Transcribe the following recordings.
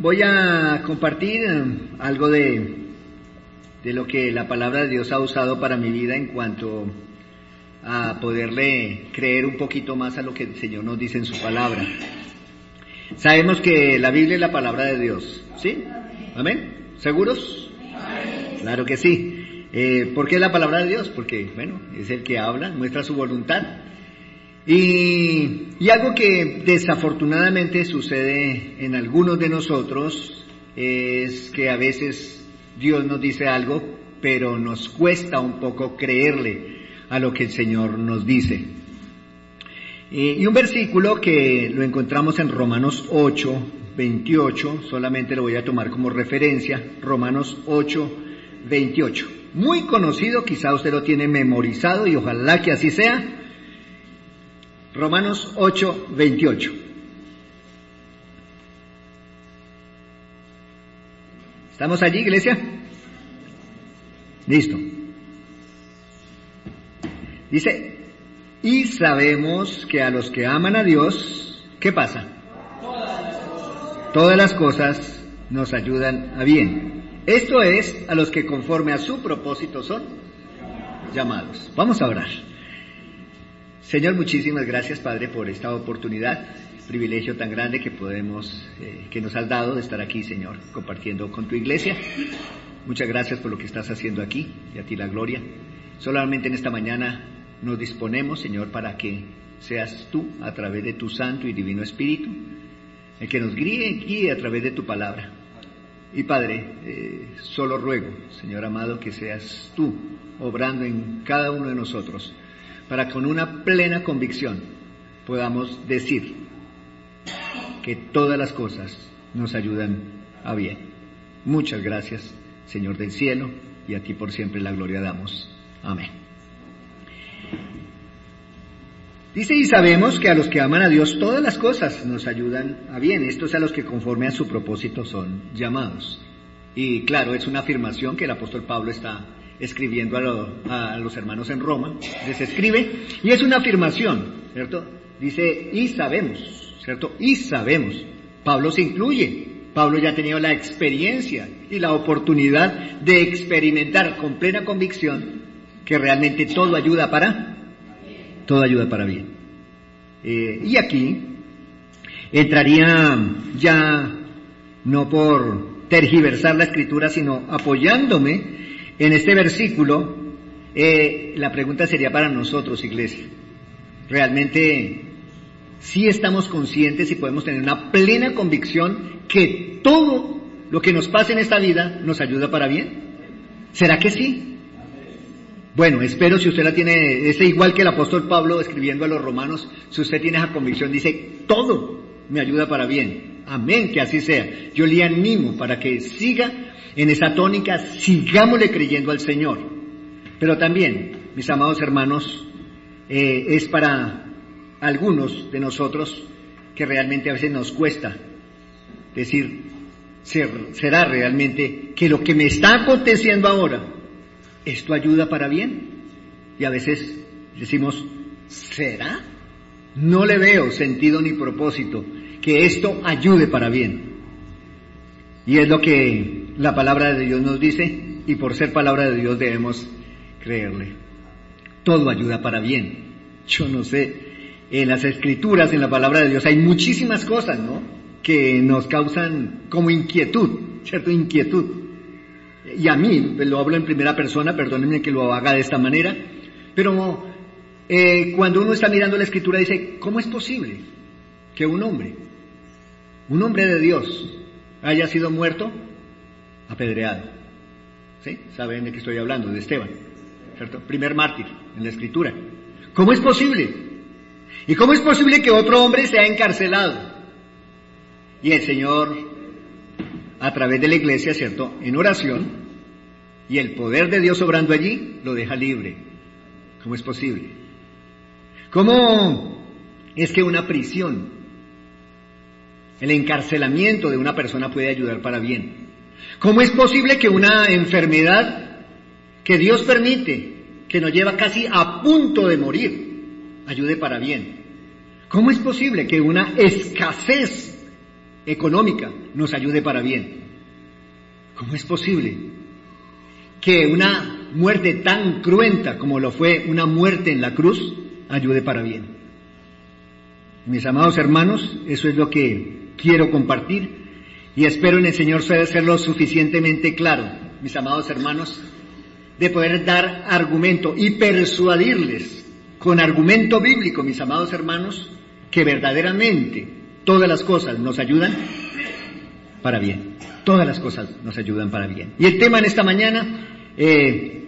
Voy a compartir eh, algo de, de lo que la palabra de Dios ha usado para mi vida en cuanto a poderle creer un poquito más a lo que el Señor nos dice en su palabra. Sabemos que la Biblia es la palabra de Dios, ¿sí? ¿Amén? ¿Seguros? Claro que sí. Eh, ¿Por qué es la palabra de Dios? Porque, bueno, es el que habla, muestra su voluntad. Y, y algo que desafortunadamente sucede en algunos de nosotros es que a veces Dios nos dice algo, pero nos cuesta un poco creerle a lo que el Señor nos dice. Y un versículo que lo encontramos en Romanos 8, 28, solamente lo voy a tomar como referencia, Romanos 8, 28. Muy conocido, quizá usted lo tiene memorizado y ojalá que así sea. Romanos 8, 28. ¿Estamos allí, iglesia? Listo. Dice, y sabemos que a los que aman a Dios, ¿qué pasa? Todas las cosas nos ayudan a bien. Esto es a los que conforme a su propósito son llamados. Vamos a orar. Señor, muchísimas gracias, Padre, por esta oportunidad, privilegio tan grande que podemos, eh, que nos has dado de estar aquí, Señor, compartiendo con tu iglesia. Muchas gracias por lo que estás haciendo aquí y a ti la gloria. Solamente en esta mañana nos disponemos, Señor, para que seas tú, a través de tu Santo y Divino Espíritu, el que nos guíe, guíe a través de tu palabra. Y Padre, eh, solo ruego, Señor amado, que seas tú obrando en cada uno de nosotros, para con una plena convicción podamos decir que todas las cosas nos ayudan a bien. Muchas gracias, Señor del cielo, y a ti por siempre la gloria damos. Amén. Dice, y sabemos que a los que aman a Dios todas las cosas nos ayudan a bien. Estos a los que conforme a su propósito son llamados. Y claro, es una afirmación que el apóstol Pablo está escribiendo a, a los hermanos en Roma. Les escribe y es una afirmación, ¿cierto? Dice, y sabemos, ¿cierto? Y sabemos. Pablo se incluye. Pablo ya ha tenido la experiencia y la oportunidad de experimentar con plena convicción que realmente todo ayuda para todo ayuda para bien. Eh, y aquí entraría ya no por tergiversar la escritura, sino apoyándome en este versículo, eh, la pregunta sería para nosotros, iglesia. Realmente, si estamos conscientes y podemos tener una plena convicción que todo lo que nos pasa en esta vida nos ayuda para bien. ¿Será que sí? Bueno, espero si usted la tiene, es igual que el apóstol Pablo escribiendo a los romanos, si usted tiene esa convicción, dice, todo me ayuda para bien. Amén, que así sea. Yo le animo para que siga en esa tónica, sigámosle creyendo al Señor. Pero también, mis amados hermanos, eh, es para algunos de nosotros que realmente a veces nos cuesta decir, será realmente que lo que me está aconteciendo ahora ¿esto ayuda para bien? Y a veces decimos, ¿será? No le veo sentido ni propósito que esto ayude para bien. Y es lo que la palabra de Dios nos dice y por ser palabra de Dios debemos creerle. Todo ayuda para bien. Yo no sé, en las escrituras, en la palabra de Dios hay muchísimas cosas, ¿no? Que nos causan como inquietud, ¿cierto? Inquietud y a mí, lo hablo en primera persona, perdónenme que lo haga de esta manera, pero eh, cuando uno está mirando la escritura dice, ¿cómo es posible que un hombre, un hombre de Dios, haya sido muerto apedreado? ¿Sí? ¿Saben de qué estoy hablando? De Esteban, ¿cierto? Primer mártir en la escritura. ¿Cómo es posible? ¿Y cómo es posible que otro hombre sea encarcelado? Y el Señor, a través de la iglesia, ¿cierto? En oración, y el poder de Dios obrando allí lo deja libre. ¿Cómo es posible? ¿Cómo es que una prisión, el encarcelamiento de una persona puede ayudar para bien? ¿Cómo es posible que una enfermedad que Dios permite, que nos lleva casi a punto de morir, ayude para bien? ¿Cómo es posible que una escasez económica nos ayude para bien. ¿Cómo es posible que una muerte tan cruenta como lo fue una muerte en la cruz ayude para bien? Mis amados hermanos, eso es lo que quiero compartir y espero en el Señor serlo suficientemente claro, mis amados hermanos, de poder dar argumento y persuadirles con argumento bíblico, mis amados hermanos, que verdaderamente todas las cosas nos ayudan para bien. Todas las cosas nos ayudan para bien. Y el tema en esta mañana, eh,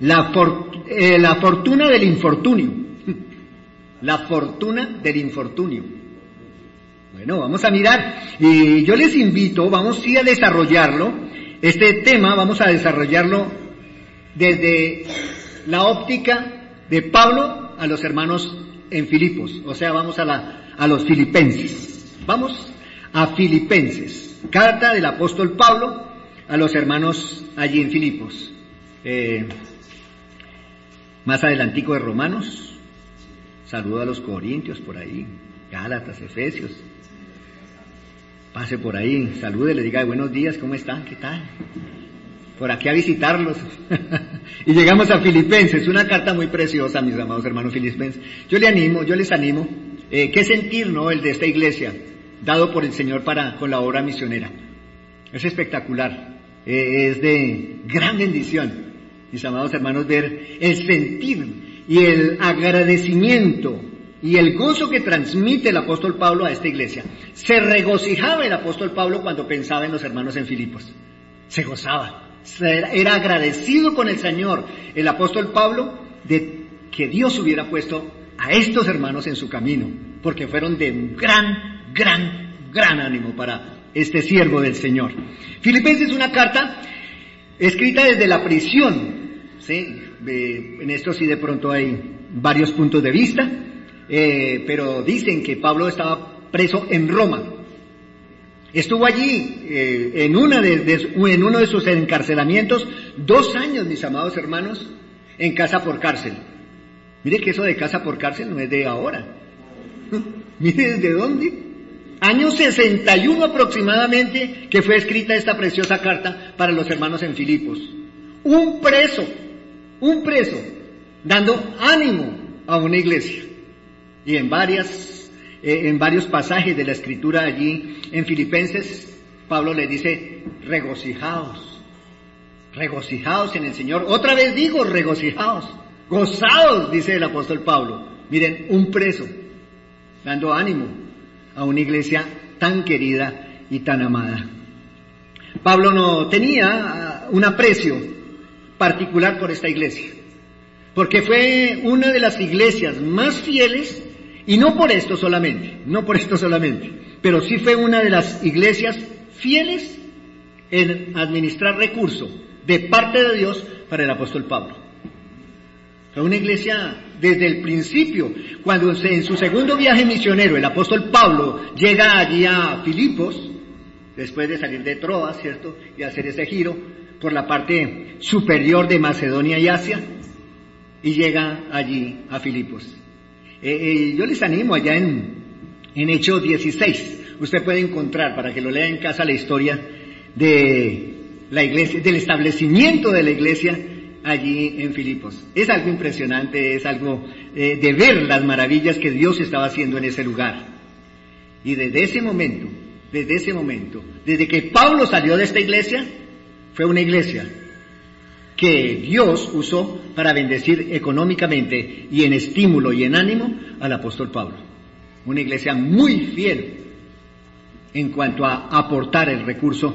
eh, la fortuna del infortunio. La fortuna del infortunio. Bueno, vamos a mirar. Y yo les invito, vamos sí a desarrollarlo. Este tema vamos a desarrollarlo desde la óptica de Pablo a los hermanos en Filipos. O sea, vamos a, la, a los filipenses. Vamos a Filipenses. Carta del apóstol Pablo a los hermanos allí en Filipos. Eh, más adelantico de Romanos. Saludo a los Corintios por ahí. Gálatas, Efesios. Pase por ahí, salude, le diga buenos días, ¿cómo están? ¿Qué tal? Por aquí a visitarlos. y llegamos a Filipenses, una carta muy preciosa, mis amados hermanos filipenses. Yo le animo, yo les animo, eh, qué sentir, ¿no? El de esta iglesia, dado por el Señor para, con la obra misionera. Es espectacular, eh, es de gran bendición, mis amados hermanos, ver el sentir y el agradecimiento y el gozo que transmite el apóstol Pablo a esta iglesia. Se regocijaba el apóstol Pablo cuando pensaba en los hermanos en Filipos. Se gozaba. Era agradecido con el Señor, el apóstol Pablo, de que Dios hubiera puesto a estos hermanos en su camino, porque fueron de gran, gran, gran ánimo para este siervo del Señor. Filipenses es una carta escrita desde la prisión, ¿sí? en esto sí de pronto hay varios puntos de vista, eh, pero dicen que Pablo estaba preso en Roma. Estuvo allí eh, en, una de, en uno de sus encarcelamientos dos años, mis amados hermanos, en casa por cárcel. Mire que eso de casa por cárcel no es de ahora. Mire desde dónde. Año 61 aproximadamente que fue escrita esta preciosa carta para los hermanos en Filipos. Un preso, un preso, dando ánimo a una iglesia. Y en varias, eh, en varios pasajes de la escritura allí en Filipenses, Pablo le dice, regocijaos, regocijaos en el Señor. Otra vez digo, regocijaos, gozaos, dice el apóstol Pablo. Miren, un preso, dando ánimo a una iglesia tan querida y tan amada. Pablo no tenía ah, un aprecio particular por esta iglesia, porque fue una de las iglesias más fieles y no por esto solamente, no por esto solamente, pero sí fue una de las iglesias fieles en administrar recursos de parte de Dios para el apóstol Pablo. Fue una iglesia desde el principio, cuando en su segundo viaje misionero el apóstol Pablo llega allí a Filipos, después de salir de Troas, ¿cierto? Y hacer ese giro por la parte superior de Macedonia y Asia, y llega allí a Filipos. Eh, eh, yo les animo allá en, en Hechos 16, usted puede encontrar para que lo lea en casa la historia de la iglesia, del establecimiento de la iglesia allí en Filipos. Es algo impresionante, es algo eh, de ver las maravillas que Dios estaba haciendo en ese lugar. Y desde ese momento, desde ese momento, desde que Pablo salió de esta iglesia, fue una iglesia que Dios usó para bendecir económicamente y en estímulo y en ánimo al apóstol Pablo. Una iglesia muy fiel en cuanto a aportar el recurso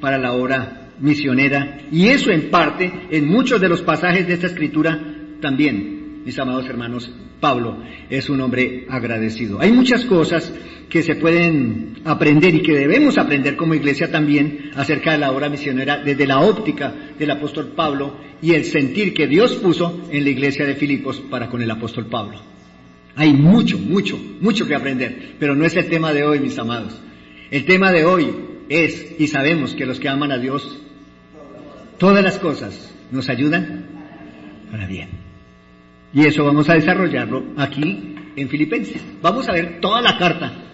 para la obra misionera y eso en parte en muchos de los pasajes de esta escritura también, mis amados hermanos, Pablo es un hombre agradecido. Hay muchas cosas que se pueden aprender y que debemos aprender como iglesia también acerca de la obra misionera desde la óptica del apóstol Pablo y el sentir que Dios puso en la iglesia de Filipos para con el apóstol Pablo. Hay mucho, mucho, mucho que aprender, pero no es el tema de hoy, mis amados. El tema de hoy es, y sabemos que los que aman a Dios, todas las cosas nos ayudan para bien. Y eso vamos a desarrollarlo aquí en Filipenses. Vamos a ver toda la carta,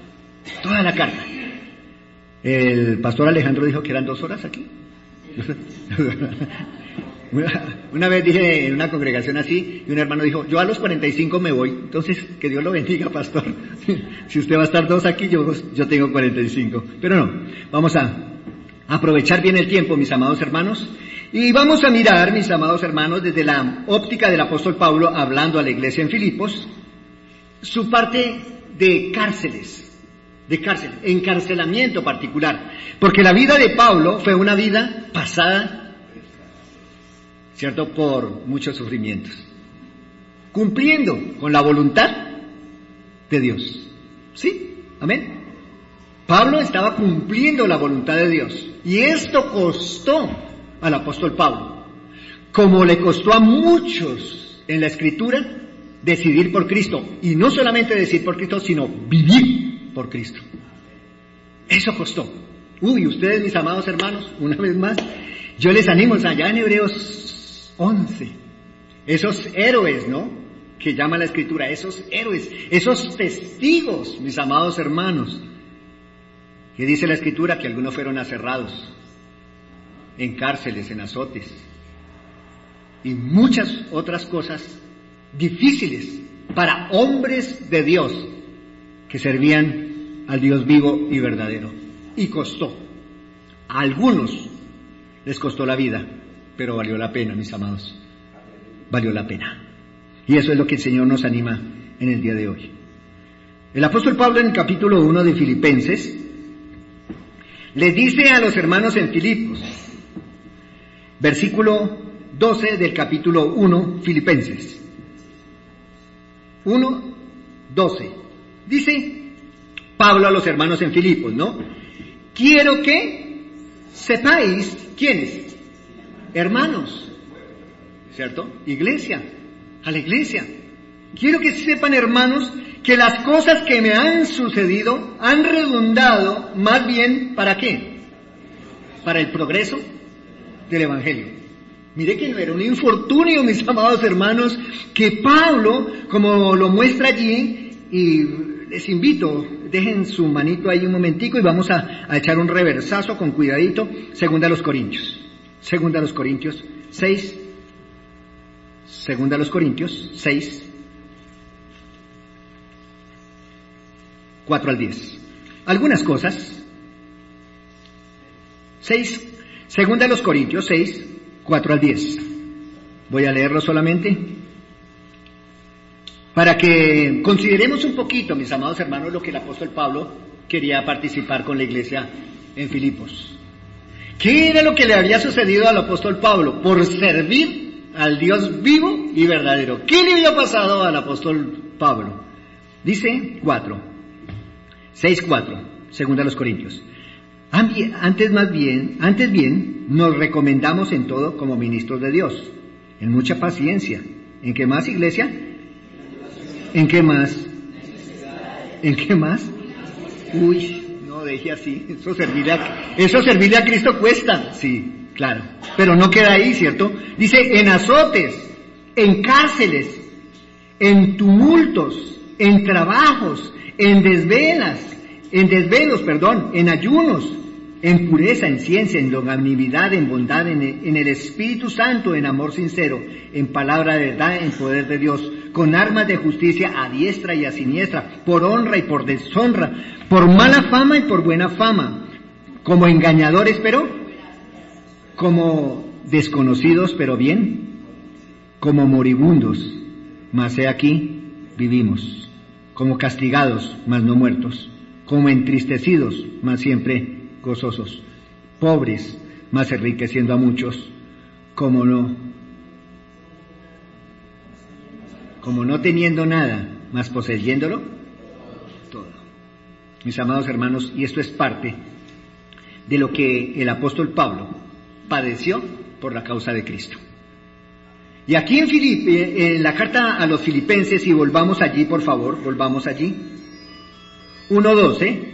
toda la carta. El pastor Alejandro dijo que eran dos horas aquí. Una vez dije en una congregación así, y un hermano dijo, yo a los 45 me voy, entonces que Dios lo bendiga, pastor. si usted va a estar dos aquí, yo, yo tengo 45. Pero no, vamos a aprovechar bien el tiempo, mis amados hermanos, y vamos a mirar, mis amados hermanos, desde la óptica del apóstol Pablo, hablando a la iglesia en Filipos, su parte de cárceles, de cárcel, encarcelamiento particular, porque la vida de Pablo fue una vida pasada ¿cierto? Por muchos sufrimientos. Cumpliendo con la voluntad de Dios. ¿Sí? Amén. Pablo estaba cumpliendo la voluntad de Dios. Y esto costó al apóstol Pablo. Como le costó a muchos en la escritura decidir por Cristo. Y no solamente decidir por Cristo, sino vivir por Cristo. Eso costó. Uy, ustedes mis amados hermanos, una vez más, yo les animo, allá en Hebreos 11. Esos héroes, ¿no? Que llama la escritura, esos héroes, esos testigos, mis amados hermanos, que dice la escritura que algunos fueron aserrados en cárceles, en azotes y muchas otras cosas difíciles para hombres de Dios que servían al Dios vivo y verdadero. Y costó. A algunos les costó la vida pero valió la pena, mis amados. Valió la pena. Y eso es lo que el Señor nos anima en el día de hoy. El apóstol Pablo en el capítulo 1 de Filipenses le dice a los hermanos en Filipos, versículo 12 del capítulo 1, Filipenses. 1, 12. Dice Pablo a los hermanos en Filipos, ¿no? Quiero que sepáis quiénes hermanos, ¿cierto? Iglesia, a la iglesia. Quiero que sepan, hermanos, que las cosas que me han sucedido han redundado más bien para qué? Para el progreso del Evangelio. Mire que no era un infortunio, mis amados hermanos, que Pablo, como lo muestra allí, y les invito, dejen su manito ahí un momentico y vamos a, a echar un reversazo con cuidadito, según a los Corintios. Segunda a los Corintios 6. Segunda a los Corintios 6. 4 al 10. Algunas cosas. 6. Segunda a los Corintios 6. 4 al 10. Voy a leerlo solamente para que consideremos un poquito, mis amados hermanos, lo que el apóstol Pablo quería participar con la iglesia en Filipos. ¿Qué era lo que le había sucedido al apóstol Pablo? Por servir al Dios vivo y verdadero. ¿Qué le había pasado al apóstol Pablo? Dice 4, 6, 4, segunda a los Corintios. Antes más bien, antes bien, nos recomendamos en todo como ministros de Dios, en mucha paciencia. ¿En qué más, iglesia? ¿En qué más? ¿En qué más? Uy, deje así. Eso servirle, a, eso servirle a Cristo cuesta. Sí, claro. Pero no queda ahí, ¿cierto? Dice, en azotes, en cárceles, en tumultos, en trabajos, en desvelas, en desvelos, perdón, en ayunos, en pureza, en ciencia, en longanimidad, en bondad, en, el Espíritu Santo, en amor sincero, en palabra de verdad, en poder de Dios, con armas de justicia a diestra y a siniestra, por honra y por deshonra, por mala fama y por buena fama, como engañadores, pero como desconocidos, pero bien, como moribundos, mas he aquí, vivimos, como castigados, mas no muertos, como entristecidos, mas siempre gozosos, pobres, más enriqueciendo a muchos, como no, como no teniendo nada, más poseyéndolo todo. Mis amados hermanos, y esto es parte de lo que el apóstol Pablo padeció por la causa de Cristo. Y aquí en, Filipe, en la carta a los filipenses, y volvamos allí, por favor, volvamos allí. 1.12,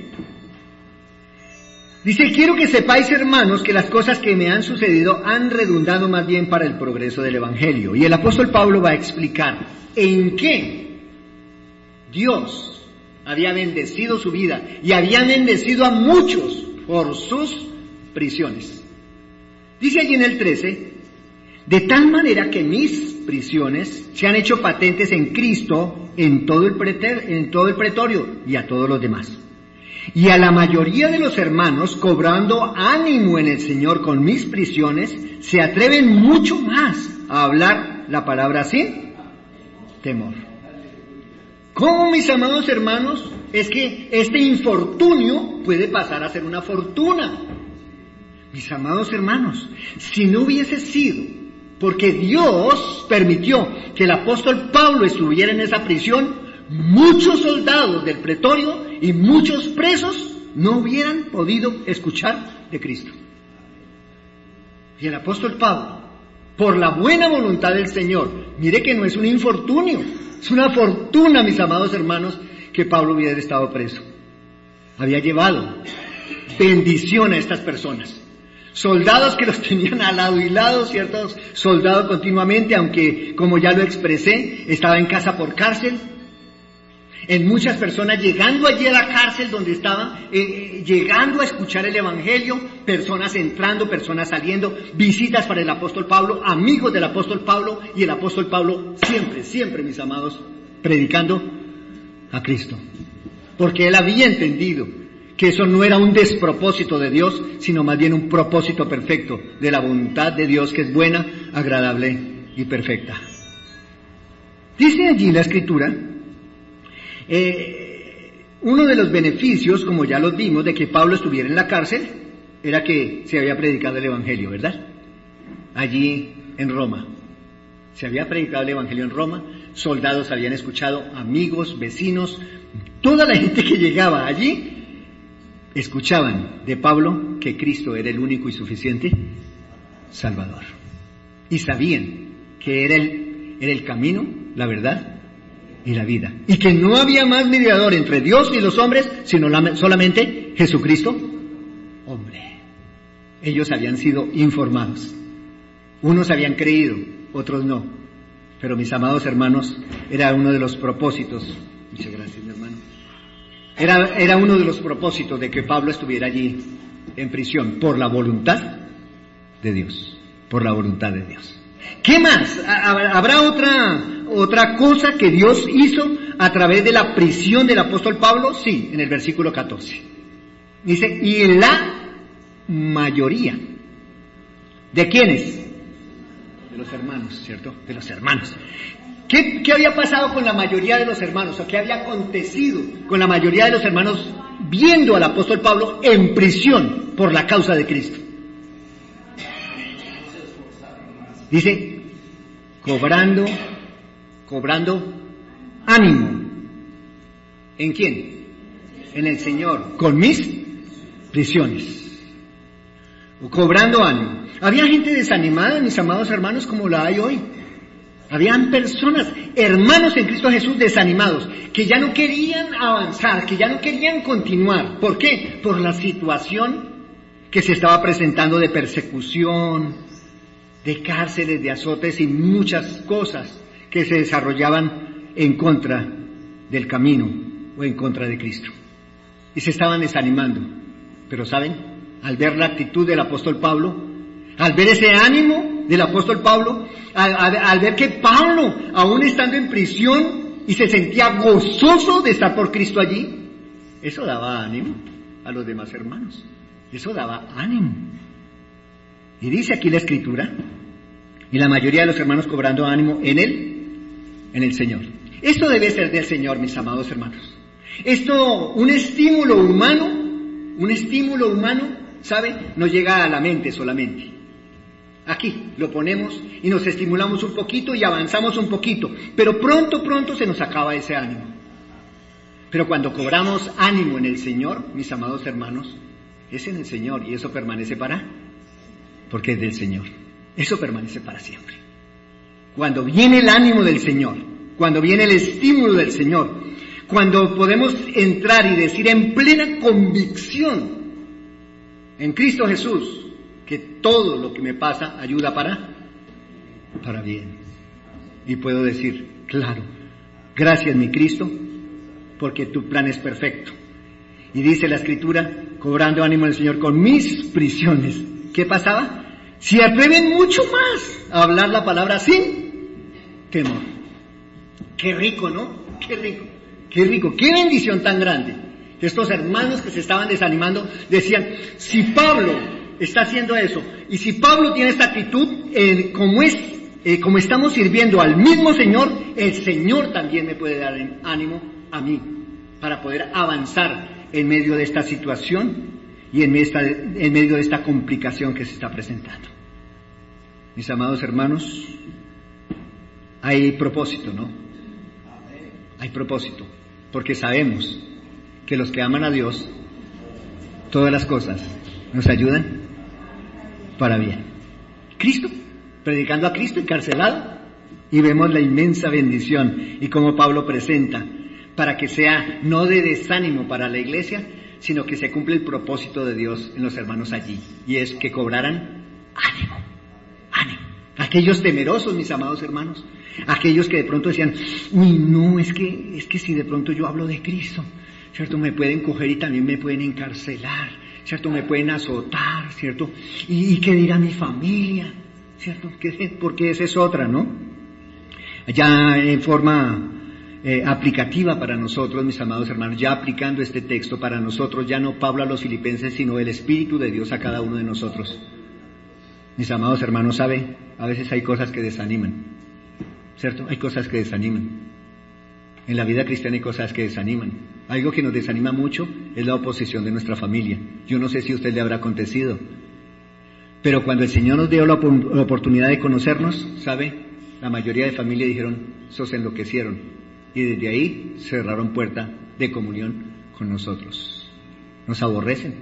Dice, quiero que sepáis, hermanos, que las cosas que me han sucedido han redundado más bien para el progreso del Evangelio. Y el apóstol Pablo va a explicar en qué Dios había bendecido su vida y había bendecido a muchos por sus prisiones. Dice allí en el 13, de tal manera que mis prisiones se han hecho patentes en Cristo en todo el, en todo el pretorio y a todos los demás. Y a la mayoría de los hermanos, cobrando ánimo en el Señor con mis prisiones, se atreven mucho más a hablar la palabra sin temor. ¿Cómo, mis amados hermanos, es que este infortunio puede pasar a ser una fortuna? Mis amados hermanos, si no hubiese sido porque Dios permitió que el apóstol Pablo estuviera en esa prisión, muchos soldados del pretorio y muchos presos no hubieran podido escuchar de Cristo. Y el apóstol Pablo, por la buena voluntad del Señor, mire que no es un infortunio, es una fortuna, mis amados hermanos, que Pablo hubiera estado preso. Había llevado bendición a estas personas. Soldados que los tenían al lado y lado, ciertos soldados continuamente, aunque como ya lo expresé, estaba en casa por cárcel, en muchas personas llegando allí a la cárcel donde estaba, eh, eh, llegando a escuchar el Evangelio, personas entrando, personas saliendo, visitas para el apóstol Pablo, amigos del apóstol Pablo y el apóstol Pablo siempre, siempre, mis amados, predicando a Cristo. Porque él había entendido que eso no era un despropósito de Dios, sino más bien un propósito perfecto de la voluntad de Dios que es buena, agradable y perfecta. Dice allí la escritura, eh, uno de los beneficios, como ya los vimos, de que Pablo estuviera en la cárcel, era que se había predicado el Evangelio, ¿verdad? Allí en Roma. Se había predicado el Evangelio en Roma, soldados habían escuchado, amigos, vecinos, toda la gente que llegaba allí escuchaban de Pablo que Cristo era el único y suficiente Salvador. Y sabían que era el, era el camino, la verdad y la vida. Y que no había más mediador entre Dios y los hombres, sino solamente Jesucristo, hombre. Ellos habían sido informados. Unos habían creído, otros no. Pero mis amados hermanos, era uno de los propósitos. Muchas gracias, mi hermano. Era, era uno de los propósitos de que Pablo estuviera allí en prisión por la voluntad de Dios. Por la voluntad de Dios. ¿Qué más? ¿Habrá otra, otra cosa que Dios hizo a través de la prisión del apóstol Pablo? Sí, en el versículo 14. Dice, y la mayoría. ¿De quiénes? De los hermanos, ¿cierto? De los hermanos. ¿Qué, ¿Qué, había pasado con la mayoría de los hermanos? ¿O qué había acontecido con la mayoría de los hermanos viendo al apóstol Pablo en prisión por la causa de Cristo? Dice, cobrando, cobrando ánimo. ¿En quién? En el Señor, con mis prisiones. Cobrando ánimo. Había gente desanimada, mis amados hermanos, como la hay hoy. Habían personas, hermanos en Cristo Jesús, desanimados, que ya no querían avanzar, que ya no querían continuar. ¿Por qué? Por la situación que se estaba presentando de persecución, de cárceles, de azotes y muchas cosas que se desarrollaban en contra del camino o en contra de Cristo. Y se estaban desanimando. Pero saben, al ver la actitud del apóstol Pablo, al ver ese ánimo del apóstol Pablo, al, ver que Pablo, aún estando en prisión, y se sentía gozoso de estar por Cristo allí, eso daba ánimo a los demás hermanos. Eso daba ánimo. Y dice aquí la escritura, y la mayoría de los hermanos cobrando ánimo en él, en el Señor. Esto debe ser del Señor, mis amados hermanos. Esto, un estímulo humano, un estímulo humano, ¿sabe? No llega a la mente solamente. Aquí lo ponemos y nos estimulamos un poquito y avanzamos un poquito, pero pronto, pronto se nos acaba ese ánimo. Pero cuando cobramos ánimo en el Señor, mis amados hermanos, es en el Señor y eso permanece para, porque es del Señor. Eso permanece para siempre. Cuando viene el ánimo del Señor, cuando viene el estímulo del Señor, cuando podemos entrar y decir en plena convicción en Cristo Jesús que todo lo que me pasa ayuda para para bien. Y puedo decir, claro, gracias mi Cristo, porque tu plan es perfecto. Y dice la escritura, cobrando ánimo el Señor con mis prisiones. ¿Qué pasaba? Si atreven mucho más a hablar la palabra sin temor. Qué rico, ¿no? Qué rico, qué rico, qué bendición tan grande. Estos hermanos que se estaban desanimando decían, si Pablo está haciendo eso, y si Pablo tiene esta actitud, eh, como es, eh, como estamos sirviendo al mismo Señor, el Señor también me puede dar ánimo a mí para poder avanzar en medio de esta situación y en medio de esta complicación que se está presentando. Mis amados hermanos, hay propósito, ¿no? Hay propósito, porque sabemos que los que aman a Dios, todas las cosas nos ayudan para bien. Cristo, predicando a Cristo encarcelado, y vemos la inmensa bendición y como Pablo presenta, para que sea no de desánimo para la iglesia, sino que se cumple el propósito de Dios en los hermanos allí, y es que cobraran ánimo, ánimo. Aquellos temerosos, mis amados hermanos, aquellos que de pronto decían, uy, no, es que, es que si de pronto yo hablo de Cristo, ¿cierto? Me pueden coger y también me pueden encarcelar, ¿cierto? Me pueden azotar, ¿cierto? ¿Y, qué dirá mi familia? ¿Cierto? Porque esa es otra, ¿no? Ya en forma eh, aplicativa para nosotros, mis amados hermanos, ya aplicando este texto para nosotros, ya no Pablo a los filipenses, sino el Espíritu de Dios a cada uno de nosotros. Mis amados hermanos, ¿sabe? A veces hay cosas que desaniman, ¿cierto? Hay cosas que desaniman. En la vida cristiana hay cosas que desaniman. Algo que nos desanima mucho es la oposición de nuestra familia. Yo no sé si a usted le habrá acontecido. Pero cuando el Señor nos dio la, oportunidad de conocernos, ¿sabe? La mayoría de familia dijeron, sos enloquecieron. Y desde ahí cerraron puerta de comunión con nosotros. Nos aborrecen.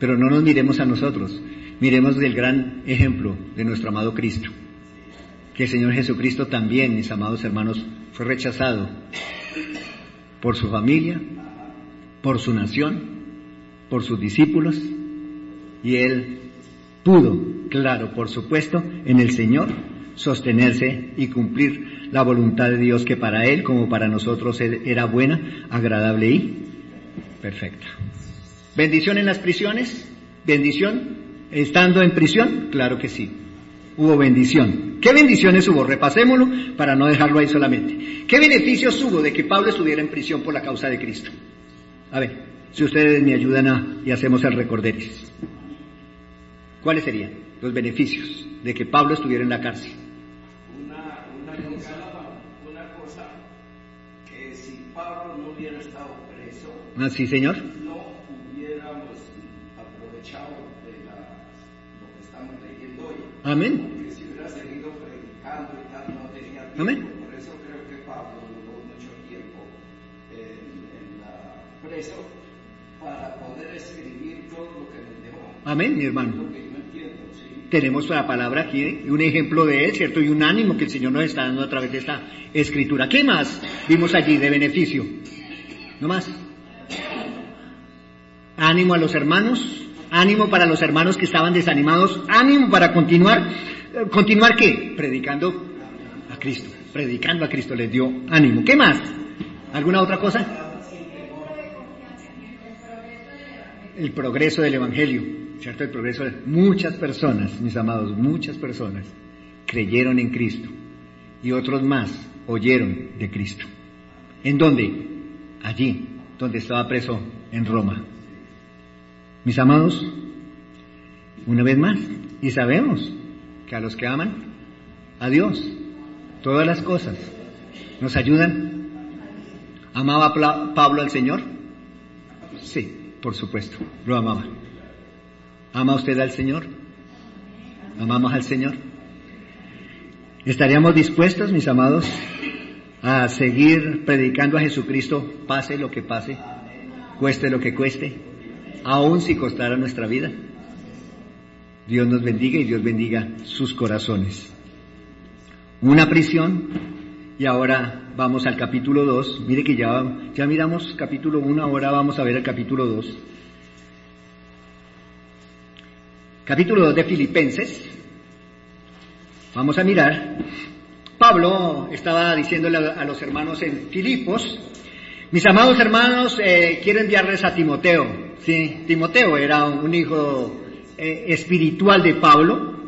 Pero no nos miremos a nosotros. Miremos del gran ejemplo de nuestro amado Cristo. Que el Señor Jesucristo también, mis amados hermanos, fue rechazado por su familia, por su nación, por sus discípulos, y él pudo, claro, por supuesto, en el Señor sostenerse y cumplir la voluntad de Dios que para él como para nosotros era buena, agradable y perfecta. Bendición en las prisiones, bendición estando en prisión, claro que sí hubo bendición. ¿Qué bendiciones hubo? Repasémoslo para no dejarlo ahí solamente. ¿Qué beneficios hubo de que Pablo estuviera en prisión por la causa de Cristo? A ver, si ustedes me ayudan a, y hacemos el recorderis. ¿Cuáles serían los beneficios de que Pablo estuviera en la cárcel? Una, una, cosa, que si Pablo no hubiera estado preso, ¿Ah, sí, señor? Tiempo. Amén. Por eso creo que Pablo duró mucho tiempo en, en la preso para poder escribir todo lo que nos dejó. Amén, mi hermano. Lo que yo entiendo, sí. Tenemos la palabra aquí, un ejemplo de él, ¿cierto? Y un ánimo que el Señor nos está dando a través de esta escritura. ¿Qué más vimos allí de beneficio? ¿No más? Ánimo a los hermanos, ánimo para los hermanos que estaban desanimados, ánimo para continuar. ¿Continuar qué? Predicando a Cristo, predicando a Cristo les dio ánimo. ¿Qué más? ¿Alguna otra cosa? El progreso del Evangelio, ¿cierto? El progreso de muchas personas, mis amados, muchas personas creyeron en Cristo y otros más oyeron de Cristo. ¿En dónde? Allí, donde estaba preso en Roma. Mis amados, una vez más, y sabemos que a los que aman a Dios, todas las cosas nos ayudan. ¿Amaba Pablo al Señor? Sí, por supuesto, lo amaba. ¿Ama usted al Señor? ¿Amamos al Señor? ¿Estaríamos dispuestos, mis amados, a seguir predicando a Jesucristo, pase lo que pase, cueste lo que cueste? Aun si costara nuestra vida. Dios nos bendiga y Dios bendiga sus corazones. Una prisión y ahora vamos al capítulo 2. Mire que ya, ya miramos capítulo 1, ahora vamos a ver el capítulo 2. Capítulo 2 de Filipenses. Vamos a mirar. Pablo estaba diciéndole a los hermanos en Filipos, mis amados hermanos, eh, quiero enviarles a Timoteo, Timoteo era un hijo eh, espiritual de Pablo.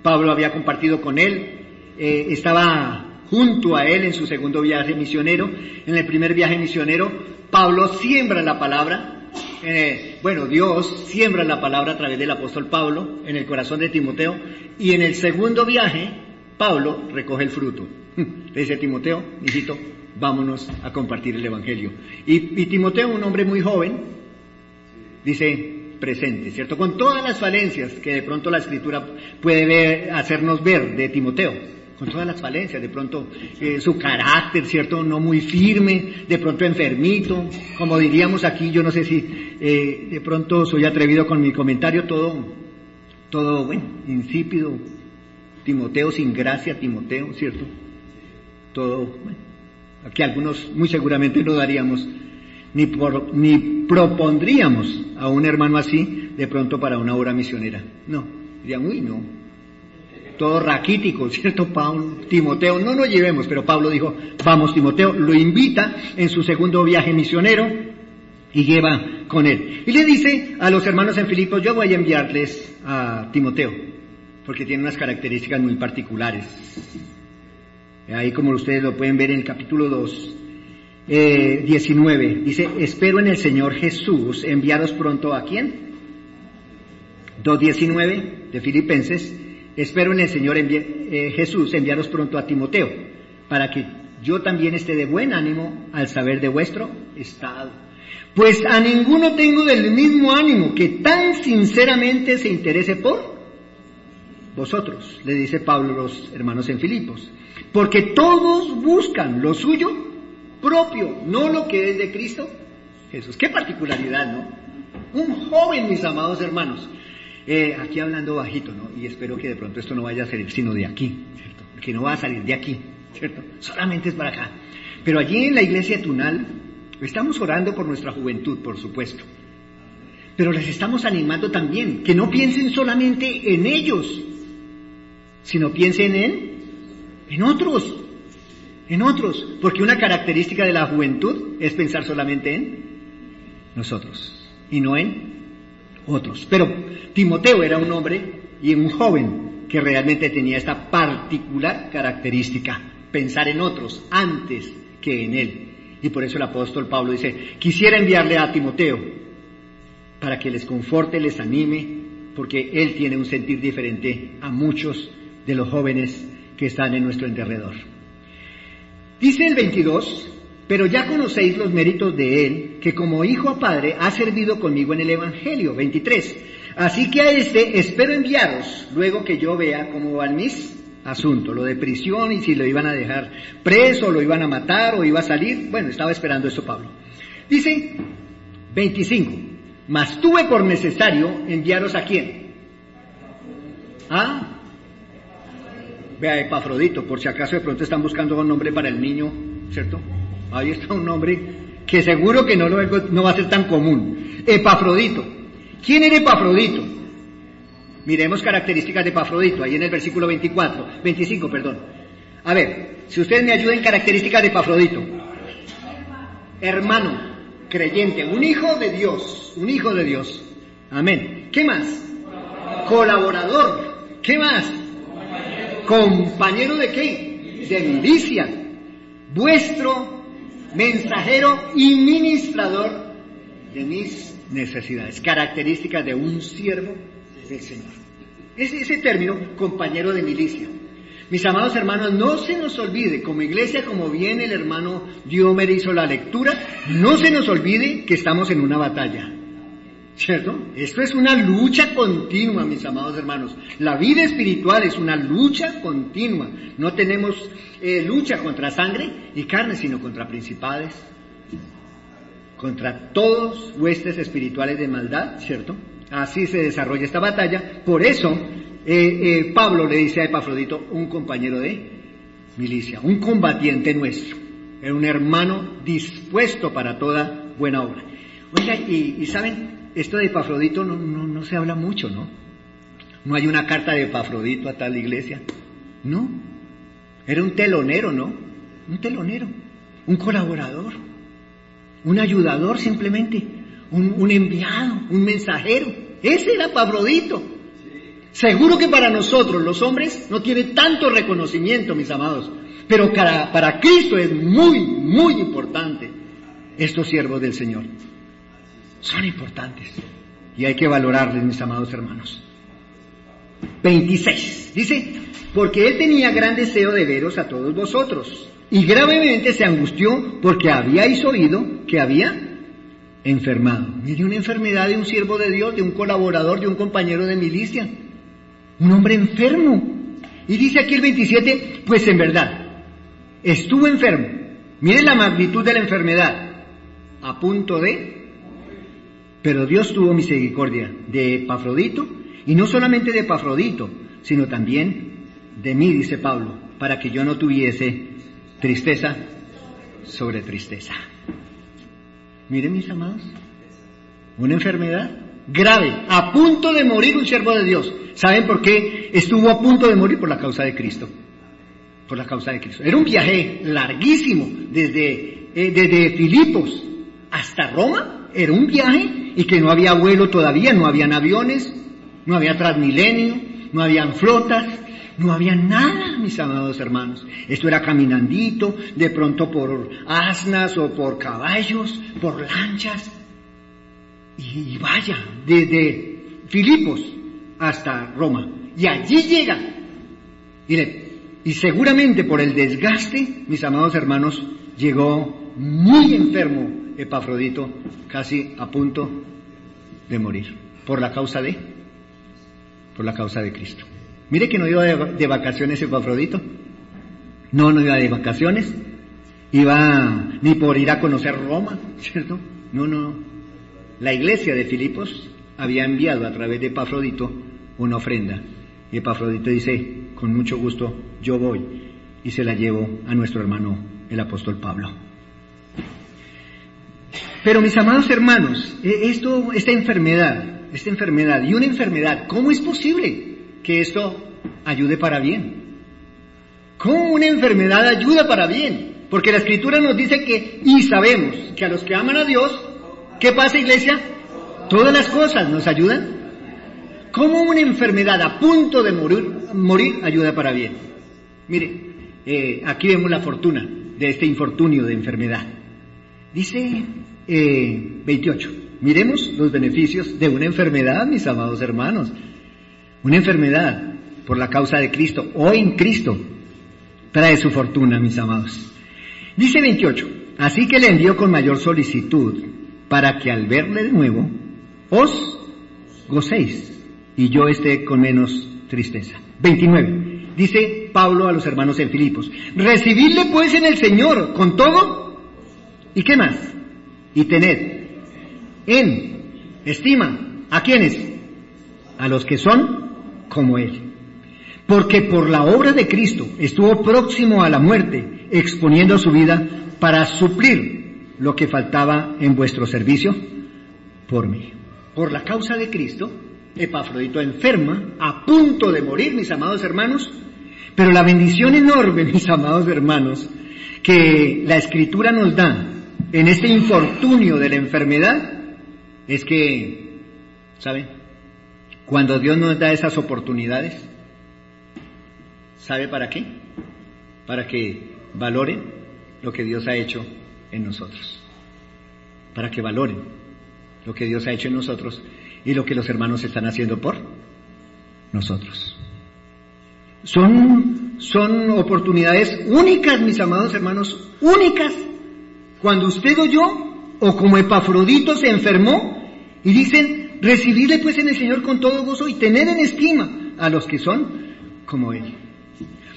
Pablo había compartido con él, eh, estaba junto a él en su segundo viaje misionero. En el primer viaje misionero, Pablo siembra la palabra. Eh, bueno, Dios siembra la palabra a través del apóstol Pablo en el corazón de Timoteo. Y en el segundo viaje, Pablo recoge el fruto. Le dice Timoteo, hijito, vámonos a compartir el Evangelio. Y, y Timoteo, un hombre muy joven, dice, presente, ¿cierto? Con todas las falencias que de pronto la escritura puede hacernos ver de Timoteo, con todas las falencias, de pronto eh, su carácter, ¿cierto? No muy firme, de pronto enfermito, como diríamos aquí, yo no sé si eh, de pronto soy atrevido con mi comentario, todo, todo, bueno, insípido, Timoteo sin gracia, Timoteo, ¿cierto? Todo, bueno, aquí algunos muy seguramente no daríamos ni, por, ni propondríamos a un hermano así de pronto para una obra misionera. No, dirían, uy, no. Todo raquítico, ¿cierto, Pablo? Timoteo, no nos llevemos, pero Pablo dijo, vamos, Timoteo, lo invita en su segundo viaje misionero y lleva con él. Y le dice a los hermanos en Filipos, yo voy a enviarles a Timoteo, porque tiene unas características muy particulares. Ahí como ustedes lo pueden ver en el capítulo 2, 19. Eh, dice, espero en el Señor Jesús enviaros pronto a quién? 2.19 de Filipenses, espero en el Señor eh, Jesús enviaros pronto a Timoteo, para que yo también esté de buen ánimo al saber de vuestro estado. Pues a ninguno tengo del mismo ánimo que tan sinceramente se interese por vosotros, le dice Pablo a los hermanos en Filipos, porque todos buscan lo suyo propio, no lo que es de Cristo Jesús. Qué particularidad, ¿no? Un joven, mis amados hermanos. Eh, aquí hablando bajito, ¿no? Y espero que de pronto esto no vaya a salir sino de aquí, ¿cierto? Que no va a salir de aquí, ¿cierto? Solamente es para acá. Pero allí en la iglesia Tunal estamos orando por nuestra juventud, por supuesto. Pero les estamos animando también que no piensen solamente en ellos, sino piensen en, en otros, en otros, porque una característica de la juventud es pensar solamente en nosotros y no en otros. Pero Timoteo era un hombre y un joven que realmente tenía esta particular característica, pensar en otros antes que en él. Y por eso el apóstol Pablo dice, quisiera enviarle a Timoteo para que les conforte, les anime, porque él tiene un sentir diferente a muchos de los jóvenes que están en nuestro derredor. Dice el 22, pero ya conocéis los méritos de él, que como hijo a padre ha servido conmigo en el Evangelio. 23. Así que a este espero enviaros, luego que yo vea cómo van mis asuntos, lo de prisión y si lo iban a dejar preso, lo iban a matar o iba a salir. Bueno, estaba esperando eso Pablo. Dice 25, mas tuve por necesario enviaros a quién? ¿Ah? Vea, Epafrodito, por si acaso de pronto están buscando un nombre para el niño, ¿cierto? Ahí está un nombre que seguro que no, lo, no va a ser tan común. Epafrodito. ¿Quién era Epafrodito? Miremos características de Epafrodito, ahí en el versículo 24, 25, perdón. A ver, si ustedes me ayudan, características de Epafrodito. Hermano, creyente, un hijo de Dios, un hijo de Dios. Amén. ¿Qué más? Colaborador. ¿Qué más? Compañero de qué? De milicia, vuestro mensajero y ministrador de mis necesidades, características de un siervo del Señor. Es ese término, compañero de milicia. Mis amados hermanos, no se nos olvide, como iglesia, como bien el hermano Diomer hizo la lectura, no se nos olvide que estamos en una batalla. ¿Cierto? Esto es una lucha continua, mis amados hermanos. La vida espiritual es una lucha continua. No tenemos eh, lucha contra sangre y carne, sino contra principales, contra todos huestes espirituales de maldad, ¿cierto? Así se desarrolla esta batalla. Por eso eh, eh, Pablo le dice a Epafrodito, un compañero de milicia, un combatiente nuestro, un hermano dispuesto para toda buena obra. Oiga, y, y saben, esto de Epafrodito no, no, se habla mucho, ¿no? No hay una carta de Epafrodito a tal iglesia. No. Era un telonero, ¿no? Un telonero. Un colaborador. Un ayudador simplemente. un, enviado, un mensajero. Ese era Pafrodito. Seguro que para nosotros los hombres no tiene tanto reconocimiento, mis amados, pero para, para Cristo es muy, muy importante estos siervos del Señor. Son importantes y hay que valorarles, mis amados hermanos. 26. Dice, porque él tenía gran deseo de veros a todos vosotros y gravemente se angustió porque habíais oído que había enfermado. Mire una enfermedad de un siervo de Dios, de un colaborador, de un compañero de milicia. Un hombre enfermo. Y dice aquí el 27, pues en verdad, estuvo enfermo. Mire la magnitud de la enfermedad. A punto de... Pero Dios tuvo misericordia de Epafrodito, y no solamente de Epafrodito, sino también de mí, dice Pablo, para que yo no tuviese tristeza sobre tristeza. Miren mis amados, una enfermedad grave, a punto de morir un siervo de Dios. ¿Saben por qué estuvo a punto de morir? Por la causa de Cristo. Por la causa de Cristo. Era un viaje larguísimo desde, eh, desde Filipos hasta Roma. Era un viaje y que no había vuelo todavía, no habían aviones, no había transmilenio, no habían flotas, no había nada, mis amados hermanos. Esto era caminandito, de pronto por asnas o por caballos, por lanchas. Y, vaya, desde Filipos hasta Roma. Y allí llega. Y, y seguramente por el desgaste, mis amados hermanos, llegó muy enfermo Epafrodito, casi a punto de morir. ¿Por la causa de? Por la causa de Cristo. Mire que no iba de, vacaciones Epafrodito. No, no iba de vacaciones. Iba ni por ir a conocer Roma, ¿cierto? No, no. La iglesia de Filipos había enviado a través de Epafrodito una ofrenda. Y Epafrodito dice, con mucho gusto, yo voy y se la llevo a nuestro hermano, el apóstol Pablo. Pero mis amados hermanos, e, esto, esta enfermedad, esta enfermedad y una enfermedad, ¿cómo es posible? que esto ayude para bien. ¿Cómo una enfermedad ayuda para bien? Porque la escritura nos dice que, y sabemos, que a los que aman a Dios, ¿qué pasa iglesia? Todas las cosas nos ayudan. ¿Cómo una enfermedad a punto de morir, morir ayuda para bien? Mire, eh, aquí vemos la fortuna de este infortunio de enfermedad. Dice eh, 28, miremos los beneficios de una enfermedad, mis amados hermanos. Una enfermedad por la causa de Cristo o en Cristo trae su fortuna, mis amados. Dice 28, así que le envió con mayor solicitud para que al verle de nuevo os gocéis y yo esté con menos tristeza. 29. Dice Pablo a los hermanos en Filipos, recibidle pues en el Señor con todo y qué más y tened en estima a quienes a los que son como Él. Porque por la obra de Cristo estuvo próximo a la muerte, exponiendo su vida para suplir lo que faltaba en vuestro servicio por mí. Por la causa de Cristo, Epafrodito enferma, a punto de morir, mis amados hermanos, pero la bendición enorme, mis amados hermanos, que la escritura nos da en este infortunio de la enfermedad, es que, ¿saben? Cuando Dios nos da esas oportunidades, ¿sabe para qué? Para que valoren lo que Dios ha hecho en nosotros. Para que valoren lo que Dios ha hecho en nosotros y lo que los hermanos están haciendo por nosotros. Son, son oportunidades únicas, mis amados hermanos, únicas. Cuando usted o yo, o como Epafrodito se enfermó, y dicen, Recibirle pues en el Señor con todo gozo y tener en estima a los que son como Él.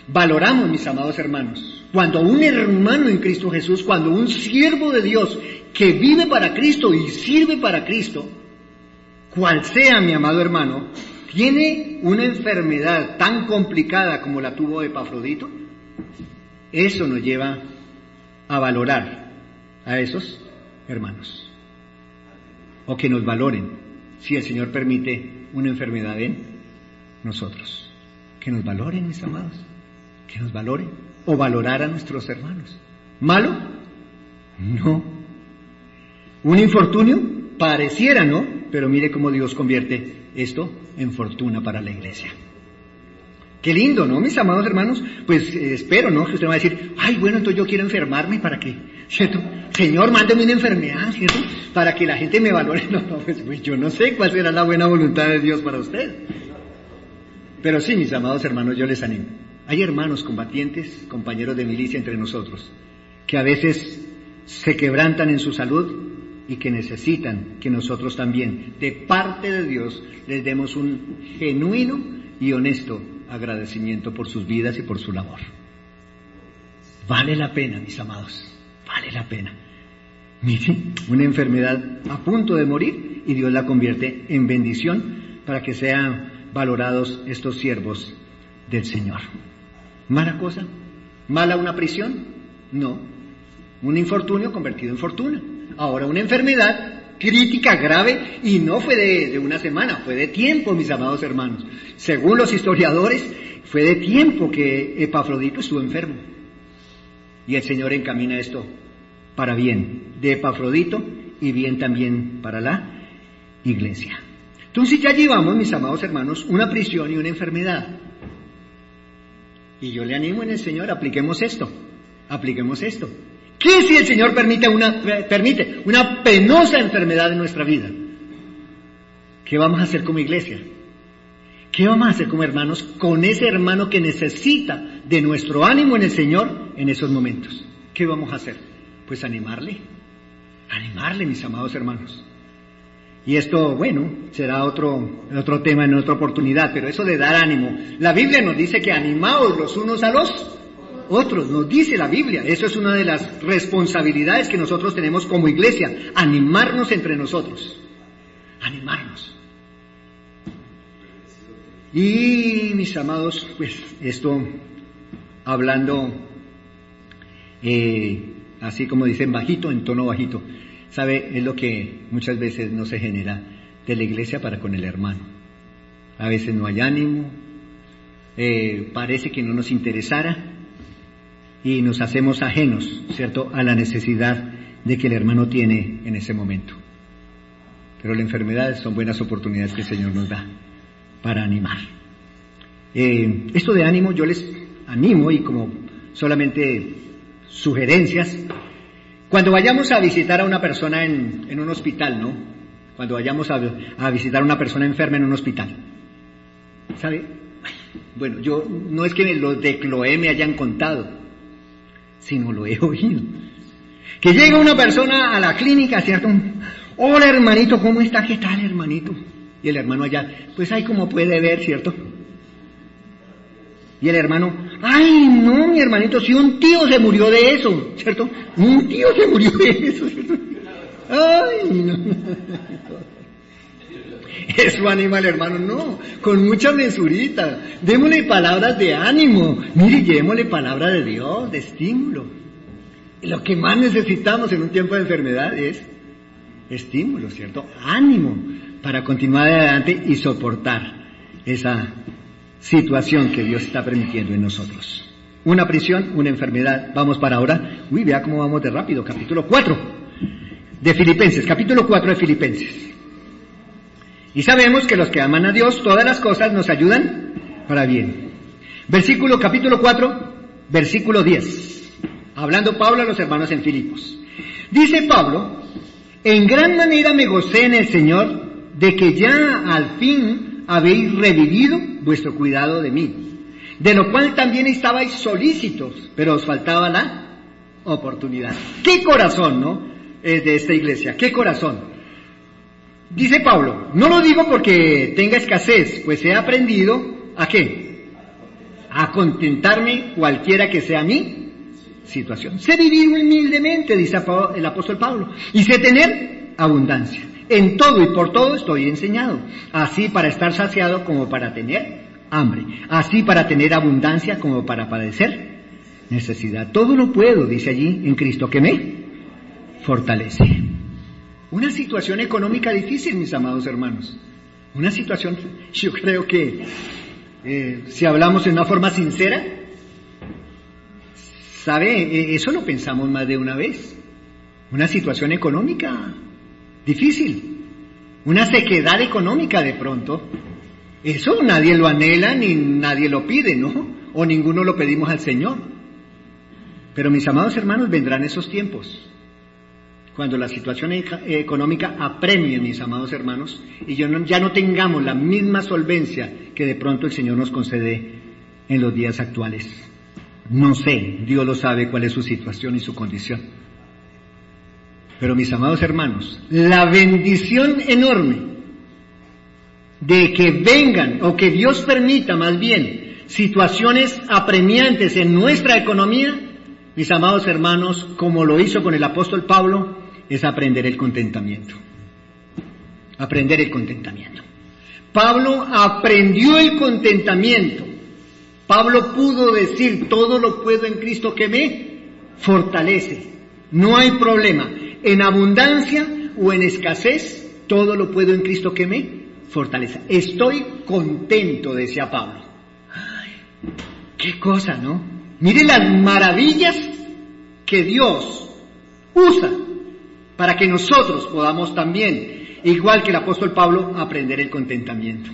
Valoramos, mis amados hermanos, cuando un hermano en Cristo Jesús, cuando un siervo de Dios que vive para Cristo y sirve para Cristo, cual sea mi amado hermano, tiene una enfermedad tan complicada como la tuvo Epafrodito, eso nos lleva a valorar a esos hermanos. O que nos valoren si el Señor permite una enfermedad en nosotros. Que nos valoren, mis amados, que nos valoren o valorar a nuestros hermanos. ¿Malo? No. ¿Un infortunio? pareciera no, pero mire cómo Dios convierte esto en fortuna para la iglesia. Qué lindo, ¿no, mis amados hermanos? Pues eh, espero, ¿no? Que usted va a decir, ay, bueno, entonces yo quiero enfermarme para que, Señor, mándeme una enfermedad. Para que la gente me valore. No, no, pues, pues yo no sé cuál será la buena voluntad de Dios para usted. Pero sí, mis amados hermanos, yo les animo. Hay hermanos combatientes, compañeros de milicia entre nosotros, que a veces se quebrantan en su salud y que necesitan que nosotros también, de parte de Dios, les demos un genuino y honesto agradecimiento por sus vidas y por su labor. Vale la pena, mis amados, vale la pena. Miren, una enfermedad a punto de morir y Dios la convierte en bendición para que sean valorados estos siervos del Señor. ¿Mala cosa? ¿Mala una prisión? No. Un infortunio convertido en fortuna. Ahora una enfermedad crítica, grave, y no fue de, una semana, fue de tiempo, mis amados hermanos. Según los historiadores, fue de tiempo que Epafrodito estuvo enfermo. Y el Señor encamina esto para bien de Epafrodito y bien también para la iglesia. Entonces ya llevamos, mis amados hermanos, una prisión y una enfermedad. Y yo le animo en el Señor, apliquemos esto, apliquemos esto. ¿Qué si el Señor permite una, permite una penosa enfermedad en nuestra vida? ¿Qué vamos a hacer como iglesia? ¿Qué vamos a hacer como hermanos con ese hermano que necesita de nuestro ánimo en el Señor en esos momentos? ¿Qué vamos a hacer? Pues animarle, animarle, mis amados hermanos. Y esto, bueno, será otro, otro tema en otra oportunidad, pero eso de dar ánimo. La Biblia nos dice que animaos los unos a los otros, nos dice la Biblia. Eso es una de las responsabilidades que nosotros tenemos como iglesia, animarnos entre nosotros. Animarnos. Y mis amados, pues esto hablando eh, así como dicen bajito, en tono bajito, sabe, es lo que muchas veces no se genera de la iglesia para con el hermano. A veces no hay ánimo, eh, parece que no nos interesara, y nos hacemos ajenos, ¿cierto?, a la necesidad de que el hermano tiene en ese momento. Pero las enfermedades son buenas oportunidades que el Señor nos da para animar. Eh, esto de ánimo yo les animo y como solamente sugerencias, cuando vayamos a visitar a una persona en, un hospital, ¿no? Cuando vayamos a, a visitar a una persona enferma en un hospital, ¿sabe? Bueno, yo no es que los de Cloé me hayan contado, sino lo he oído. Que llega una persona a la clínica, ¿cierto? Hola hermanito, ¿cómo está? ¿Qué tal hermanito? Y el hermano allá, pues ahí como puede ver, ¿cierto? Y el hermano, ay no, mi hermanito, si un tío se murió de eso, ¿cierto? Un tío se murió de eso, ¿cierto? Ay, no. Eso anima al hermano, no, con mucha mesurita. Démosle palabras de ánimo. Mire, llevémosle palabra de Dios, de estímulo. Lo que más necesitamos en un tiempo de enfermedad es estímulo, ¿cierto? Ánimo para continuar adelante y soportar esa situación que Dios está permitiendo en nosotros. Una prisión, una enfermedad. Vamos para ahora. Uy, vea cómo vamos de rápido. Capítulo 4 de Filipenses. Capítulo 4 de Filipenses. Y sabemos que los que aman a Dios, todas las cosas nos ayudan para bien. Versículo capítulo 4, versículo 10. Hablando Pablo a los hermanos en Filipos. Dice Pablo, en gran manera me gocé en el Señor de que ya al fin habéis revivido vuestro cuidado de mí, de lo cual también estabais solícitos, pero os faltaba la oportunidad. ¿Qué corazón, no? Es de esta iglesia, ¿qué corazón? Dice Pablo, no lo digo porque tenga escasez, pues he aprendido a qué? A contentarme cualquiera que sea mi situación. Sé vivir humildemente, dice el apóstol Pablo, y sé tener abundancia. En todo y por todo estoy enseñado, así para estar saciado como para tener hambre, así para tener abundancia como para padecer necesidad. Todo lo puedo, dice allí, en Cristo que me fortalece. Una situación económica difícil, mis amados hermanos. Una situación, yo creo que eh, si hablamos en una forma sincera, ¿sabe? E, eso lo pensamos más de una vez. Una situación económica difícil, una sequedad económica de pronto. Eso nadie lo anhela ni nadie lo pide, ¿no? O ninguno lo pedimos al Señor. Pero mis amados hermanos, vendrán esos tiempos cuando la situación económica apremie, mis amados hermanos, y ya no tengamos la misma solvencia que de pronto el Señor nos concede en los días actuales. No sé, Dios lo sabe cuál es su situación y su condición. Pero mis amados hermanos, la bendición enorme de que vengan o que Dios permita más bien situaciones apremiantes en nuestra economía, mis amados hermanos, como lo hizo con el apóstol Pablo, es aprender el contentamiento. Aprender el contentamiento. Pablo aprendió el contentamiento. Pablo pudo decir, todo lo puedo en Cristo que me fortalece. No hay problema. En abundancia o en escasez, todo lo puedo en Cristo que me fortalece. Estoy contento, decía Pablo. Ay, qué cosa, ¿no? Mire las maravillas que Dios usa para que nosotros podamos también, igual que el apóstol Pablo, aprender el contentamiento.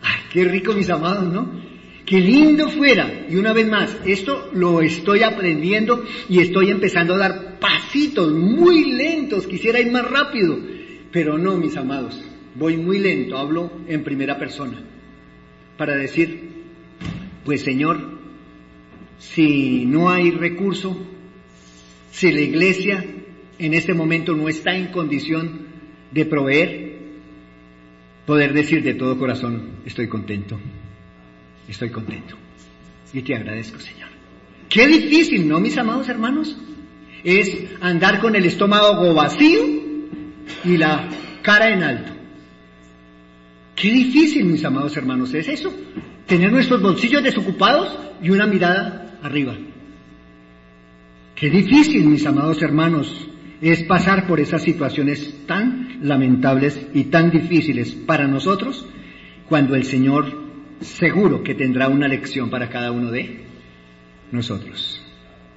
Ay, qué rico mis amados, ¿no? Qué lindo fuera. Y una vez más, esto lo estoy aprendiendo y estoy empezando a dar pasitos muy lentos. Quisiera ir más rápido, pero no, mis amados. Voy muy lento, hablo en primera persona. Para decir, pues Señor, si no hay recurso, si la iglesia en este momento no está en condición de proveer, poder decir de todo corazón, estoy contento, estoy contento. Y te agradezco, Señor. Qué difícil, ¿no, mis amados hermanos? Es andar con el estómago vacío y la cara en alto. Qué difícil, mis amados hermanos, es eso. Tener nuestros bolsillos desocupados y una mirada arriba. Qué difícil, mis amados hermanos, es pasar por esas situaciones tan lamentables y tan difíciles para nosotros cuando el Señor seguro que tendrá una lección para cada uno de nosotros,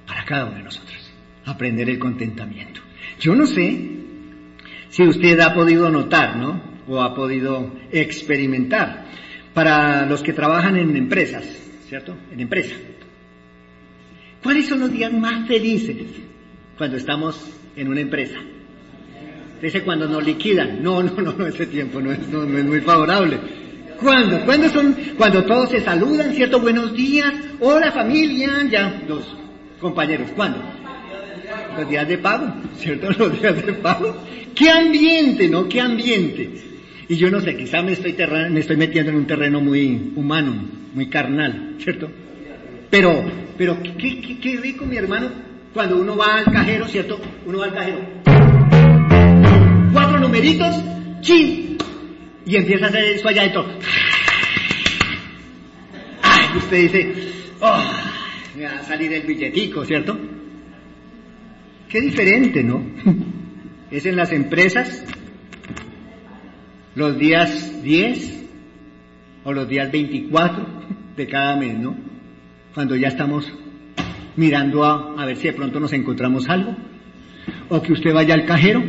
para cada uno de nosotros, aprender el contentamiento. Yo no sé si usted ha podido notar, ¿no? O ha podido experimentar para los que trabajan en empresas, ¿cierto? En empresa. ¿Cuáles son los días más felices cuando estamos en una empresa. Dice cuando nos liquidan. No, no, no, no ese tiempo no es, no, es muy favorable. ¿Cuándo? ¿Cuándo son? Cuando todos se saludan, ¿cierto? Buenos días, hola familia, ya, los compañeros. ¿Cuándo? Los días de pago, ¿cierto? Los días de pago. ¡Qué ambiente, ¿no? ¡Qué ambiente! Y yo no sé, quizá me estoy, me estoy metiendo en un terreno muy humano, muy carnal, ¿cierto? Pero, pero qué, qué, rico, mi hermano, cuando uno va al cajero, ¿cierto? Uno va al cajero. Cuatro numeritos, chin. Y empieza a hacer eso allá dentro. Ay, usted dice, oh, me va a salir el billetico, ¿cierto? Qué diferente, ¿no? Es en las empresas los días 10 o los días 24 de cada mes, ¿no? Cuando ya estamos mirando a, ver si de pronto nos encontramos algo, o que usted vaya al cajero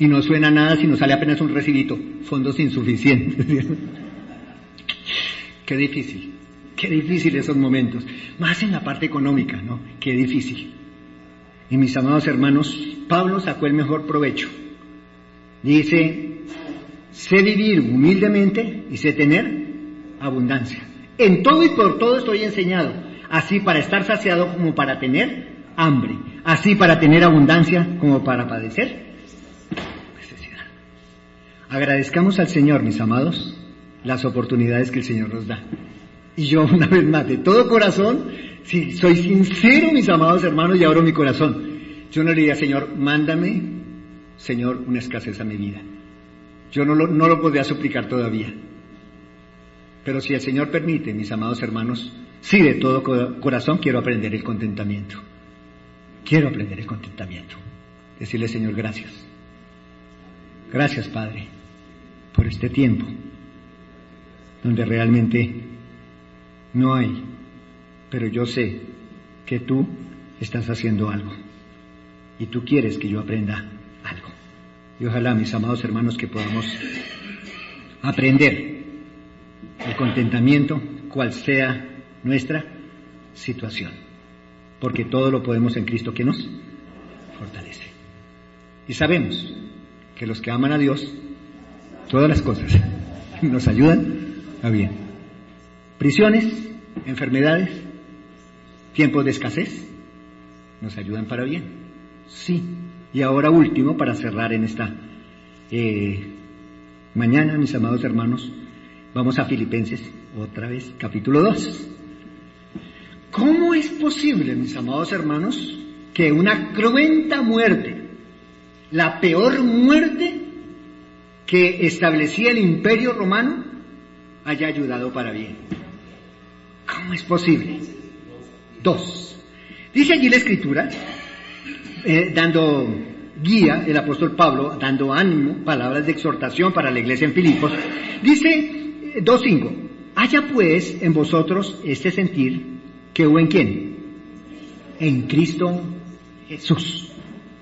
y no suena nada si nos sale apenas un recibito, fondos insuficientes. qué difícil, qué difícil esos momentos, más en la parte económica, ¿no? Qué difícil. Y mis amados hermanos, Pablo sacó el mejor provecho. Dice, sé vivir humildemente y sé tener abundancia. En todo y por todo estoy enseñado así para estar saciado como para tener hambre, así para tener abundancia como para padecer. Agradezcamos al Señor, mis amados, las oportunidades que el Señor nos da. Y yo, una vez más, de todo corazón, si soy sincero, mis amados hermanos, y abro mi corazón, yo no le diría, Señor, mándame, Señor, una escasez a mi vida. Yo no lo, no lo podría suplicar todavía. Pero si el Señor permite, mis amados hermanos, Sí, de todo corazón quiero aprender el contentamiento. Quiero aprender el contentamiento. Decirle, Señor, gracias. Gracias, Padre, por este tiempo donde realmente no hay, pero yo sé que tú estás haciendo algo y tú quieres que yo aprenda algo. Y ojalá, mis amados hermanos, que podamos aprender el contentamiento, cual sea nuestra situación. Porque todo lo podemos en Cristo que nos fortalece. Y sabemos que los que aman a Dios, todas las cosas nos ayudan a bien. Prisiones, enfermedades, tiempos de escasez, nos ayudan para bien. Sí. Y ahora último, para cerrar en esta eh, mañana, mis amados hermanos, vamos a Filipenses, otra vez, capítulo 2. ¿Cómo es posible, mis amados hermanos, que una cruenta muerte, la peor muerte que establecía el imperio romano, haya ayudado para bien? ¿Cómo es posible? Dos. Dice allí la escritura, eh, dando guía, el apóstol Pablo, dando ánimo, palabras de exhortación para la iglesia en Filipos, dice 2.5, eh, haya pues en vosotros este sentir que hubo en quién? En Cristo Jesús.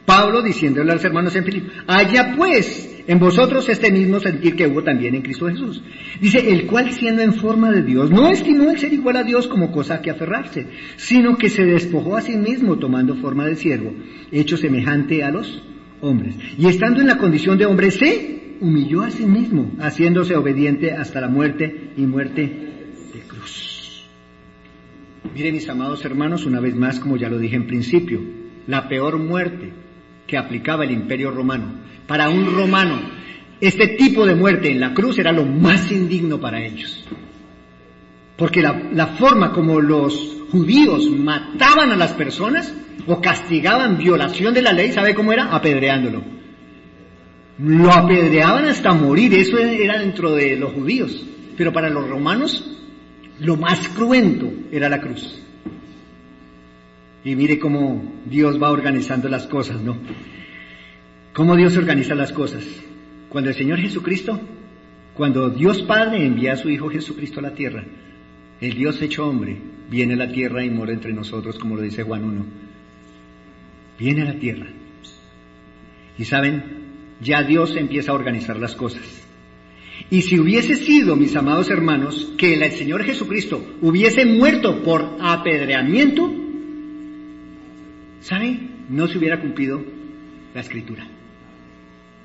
Pablo diciéndole a los hermanos en Filipos, haya pues en vosotros este mismo sentir que hubo también en Cristo Jesús. Dice, el cual siendo en forma de Dios, no estimó el ser igual a Dios como cosa que aferrarse, sino que se despojó a sí mismo tomando forma de siervo, hecho semejante a los hombres. Y estando en la condición de hombre, se humilló a sí mismo, haciéndose obediente hasta la muerte y muerte de cruz. Miren mis amados hermanos, una vez más, como ya lo dije en principio, la peor muerte que aplicaba el imperio romano para un romano, este tipo de muerte en la cruz era lo más indigno para ellos. Porque la, forma como los judíos mataban a las personas o castigaban violación de la ley, ¿sabe cómo era? Apedreándolo. Lo apedreaban hasta morir, eso era dentro de los judíos. Pero para los romanos, lo más cruento era la cruz. Y mire cómo Dios va organizando las cosas, ¿no? Cómo Dios organiza las cosas. Cuando el Señor Jesucristo, cuando Dios Padre envía a su Hijo Jesucristo a la tierra, el Dios hecho hombre viene a la tierra y mora entre nosotros, como lo dice Juan 1. Viene a la tierra. Y saben, ya Dios empieza a organizar las cosas. Y si hubiese sido, mis amados hermanos, que el Señor Jesucristo hubiese muerto por apedreamiento, ¿saben? No se hubiera cumplido la escritura.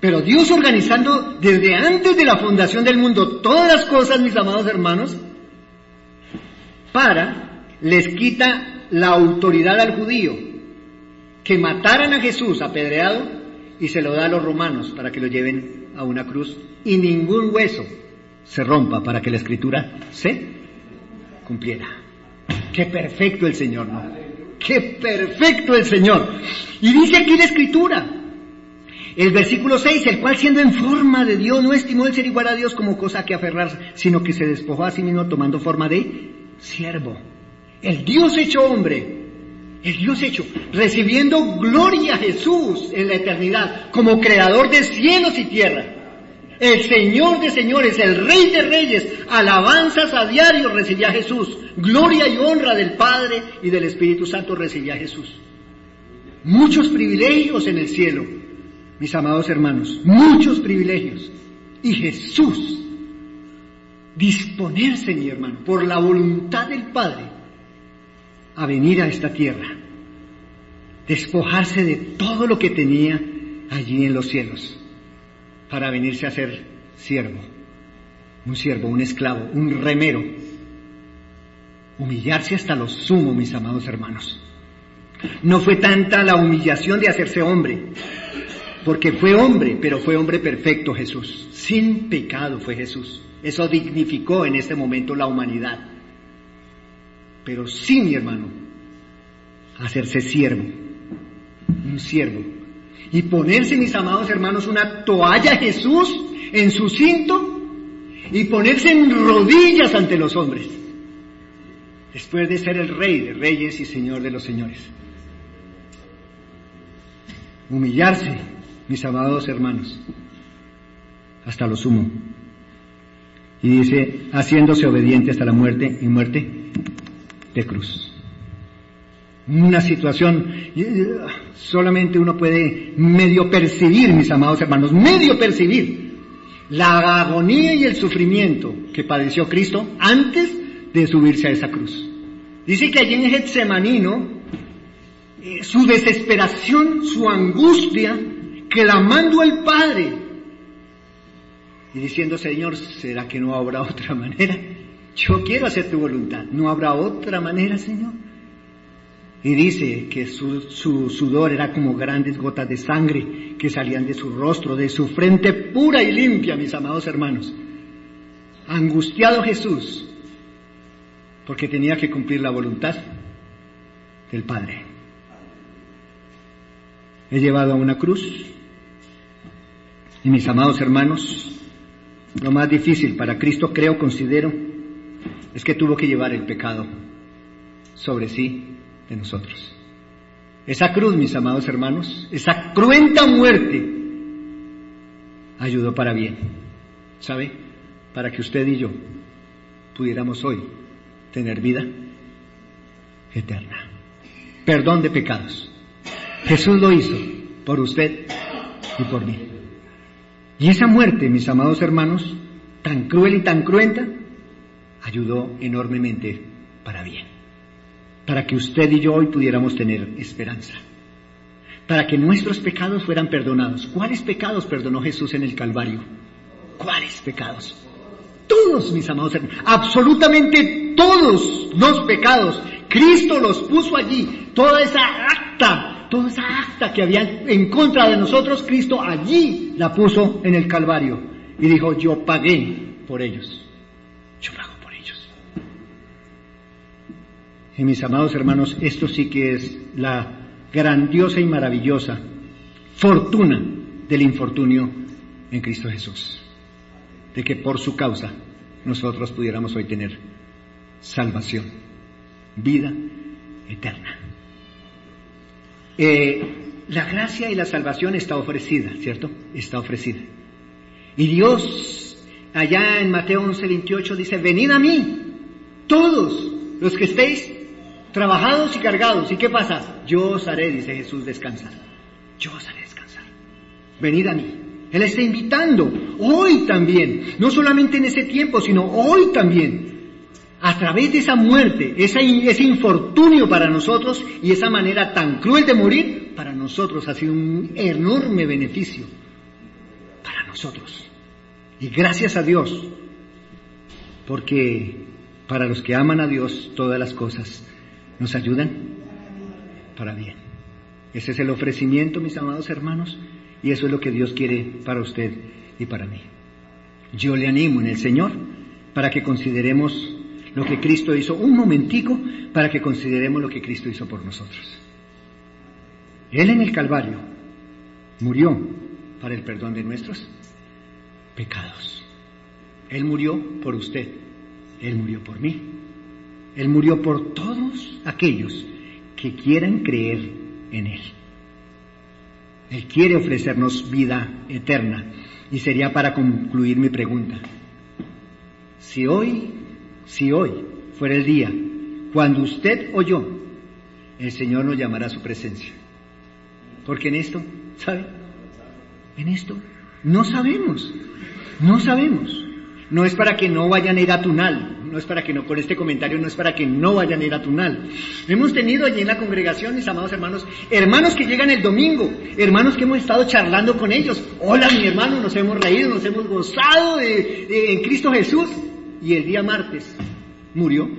Pero Dios organizando desde antes de la fundación del mundo todas las cosas, mis amados hermanos, para les quita la autoridad al judío que mataran a Jesús apedreado y se lo da a los romanos para que lo lleven a una cruz y ningún hueso se rompa para que la escritura se cumpliera. Qué perfecto el Señor, ¿no? Qué perfecto el Señor. Y dice aquí la escritura, el versículo 6, el cual siendo en forma de Dios no estimó el ser igual a Dios como cosa que aferrarse, sino que se despojó a sí mismo tomando forma de siervo. El Dios hecho hombre, el Dios hecho, recibiendo gloria a Jesús en la eternidad como creador de cielos y tierra. El Señor de señores, el Rey de reyes, alabanzas a diario recibía Jesús. Gloria y honra del Padre y del Espíritu Santo recibía a Jesús. Muchos privilegios en el cielo mis amados hermanos, muchos privilegios. Y Jesús, disponerse, mi hermano, por la voluntad del Padre, a venir a esta tierra, despojarse de todo lo que tenía allí en los cielos, para venirse a ser siervo, un siervo, un esclavo, un remero, humillarse hasta lo sumo, mis amados hermanos. No fue tanta la humillación de hacerse hombre, porque fue hombre, pero fue hombre perfecto Jesús. Sin pecado fue Jesús. Eso dignificó en este momento la humanidad. Pero sí, mi hermano, hacerse siervo, un siervo. Y ponerse, mis amados hermanos, una toalla Jesús en su cinto y ponerse en rodillas ante los hombres. Después de ser el rey de reyes y señor de los señores. Humillarse mis amados hermanos, hasta lo sumo. Y dice, haciéndose obediente hasta la muerte y muerte de cruz. una situación, solamente uno puede medio percibir, mis amados hermanos, medio percibir la agonía y el sufrimiento que padeció Cristo antes de subirse a esa cruz. Dice que allí en Getsemanino, eh, su desesperación, su angustia, clamando al Padre y diciendo, Señor, ¿será que no habrá otra manera? Yo quiero hacer tu voluntad, ¿no habrá otra manera, Señor? Y dice que su, su, sudor era como grandes gotas de sangre que salían de su rostro, de su frente pura y limpia, mis amados hermanos. Angustiado Jesús, porque tenía que cumplir la voluntad del Padre. He llevado a una cruz y mis amados hermanos, lo más difícil para Cristo creo, considero, es que tuvo que llevar el pecado sobre sí de nosotros. Esa cruz, mis amados hermanos, esa cruenta muerte ayudó para bien. ¿Sabe? Para que usted y yo pudiéramos hoy tener vida eterna. Perdón de pecados. Jesús lo hizo por usted y por mí. Y esa muerte, mis amados hermanos, tan cruel y tan cruenta, ayudó enormemente para bien para que usted y yo hoy pudiéramos tener esperanza, para que nuestros pecados fueran perdonados. ¿Cuáles pecados perdonó Jesús en el Calvario? ¿Cuáles pecados? Todos, mis amados hermanos, absolutamente todos los pecados. Cristo los puso allí. Toda esa acta, toda esa acta que había en contra de nosotros, Cristo allí la puso en el Calvario. Y dijo, yo pagué por ellos. Yo pago Y mis amados hermanos, esto sí que es la grandiosa y maravillosa fortuna del infortunio en Cristo Jesús. De que por su causa nosotros pudiéramos hoy tener salvación, vida eterna. Eh, la gracia y la salvación está ofrecida, ¿cierto? Está ofrecida. Y Dios, allá en Mateo 11, 28, dice, venid a mí, todos los que estéis trabajados y cargados. ¿Y qué pasa? Yo os haré, dice Jesús, descansar. Yo os haré descansar. Venid a mí. Él está invitando, hoy también, no solamente en ese tiempo, sino hoy también, a través de esa muerte, ese, infortunio para nosotros y esa manera tan cruel de morir, para nosotros ha sido un enorme beneficio. Para nosotros. Y gracias a Dios, porque para los que aman a Dios todas las cosas nos ayudan para bien. Ese es el ofrecimiento, mis amados hermanos, y eso es lo que Dios quiere para usted y para mí. Yo le animo en el Señor para que consideremos lo que Cristo hizo, un momentico, para que consideremos lo que Cristo hizo por nosotros. Él en el Calvario murió para el perdón de nuestros pecados. Él murió por usted, Él murió por mí. Él murió por todos aquellos que quieran creer en Él. Él quiere ofrecernos vida eterna. Y sería para concluir mi pregunta. Si hoy, si hoy fuera el día cuando usted o yo, el Señor nos llamará a su presencia. Porque en esto, ¿sabe? En esto no sabemos, no sabemos. No es para que no vayan a ir a Tunal, no es para que no, con este comentario no es para que no vayan a ir a Tunal. Hemos tenido allí en la congregación, mis amados hermanos, hermanos que llegan el domingo, hermanos que hemos estado charlando con ellos. Hola mi hermano, nos hemos reído, nos hemos gozado en Cristo Jesús. Y el día martes murió.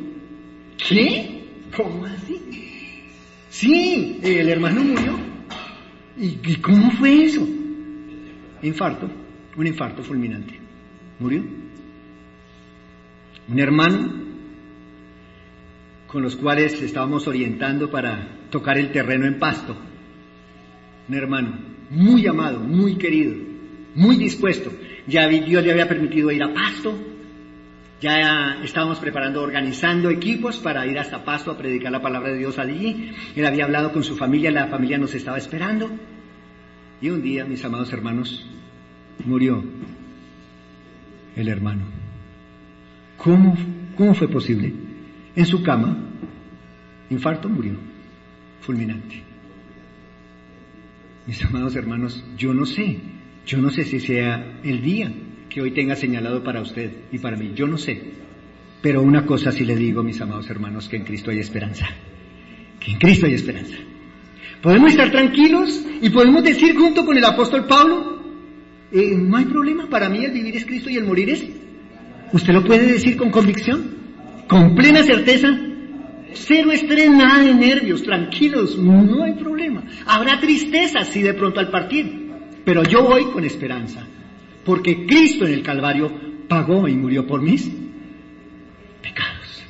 ¿Qué? ¿Cómo así? Sí, el hermano murió. ¿Y cómo fue eso? Infarto, un infarto fulminante. Murió un hermano con los cuales estábamos orientando para tocar el terreno en pasto. Un hermano muy amado, muy querido, muy dispuesto. Ya Dios le había permitido ir a pasto. Ya estábamos preparando, organizando equipos para ir hasta Pasto a predicar la palabra de Dios allí. Él había hablado con su familia, la familia nos estaba esperando. Y un día, mis amados hermanos, murió el hermano. ¿Cómo, ¿Cómo fue posible? En su cama, infarto, murió. fulminante. Mis amados hermanos, yo no sé, yo no sé si sea el día que hoy tenga señalado para usted y para mí, yo no sé. Pero una cosa sí le digo, mis amados hermanos, que en Cristo hay esperanza, que en Cristo hay esperanza. Podemos estar tranquilos y podemos decir junto con el apóstol Pablo, eh, no hay problema, para mí el vivir es Cristo y el morir es. Usted lo puede decir con convicción, con plena certeza, Cero estrés, nada de nervios, tranquilos, no hay problema. Habrá tristeza si de pronto al partir, pero yo voy con esperanza, porque Cristo en el Calvario pagó y murió por mis pecados.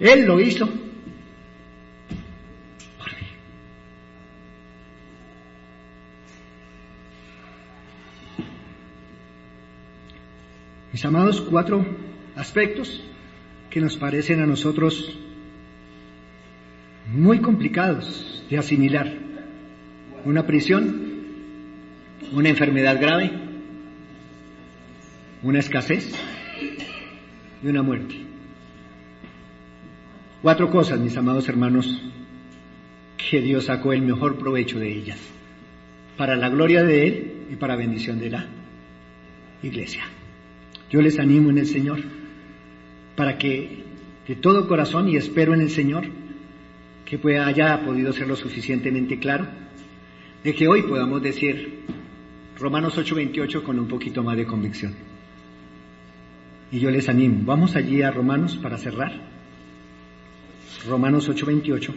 Él lo hizo por mí. Mis amados, cuatro aspectos que nos parecen a nosotros muy complicados de asimilar. Una prisión, una enfermedad grave, una escasez y una muerte. Cuatro cosas, mis amados hermanos, que Dios sacó el mejor provecho de ellas, para la gloria de Él y para bendición de la iglesia. Yo les animo en el Señor, para que de todo corazón, y espero en el Señor, que pueda, haya podido ser lo suficientemente claro, de que hoy podamos decir Romanos 8:28 con un poquito más de convicción. Y yo les animo, vamos allí a Romanos para cerrar. Romanos 8:28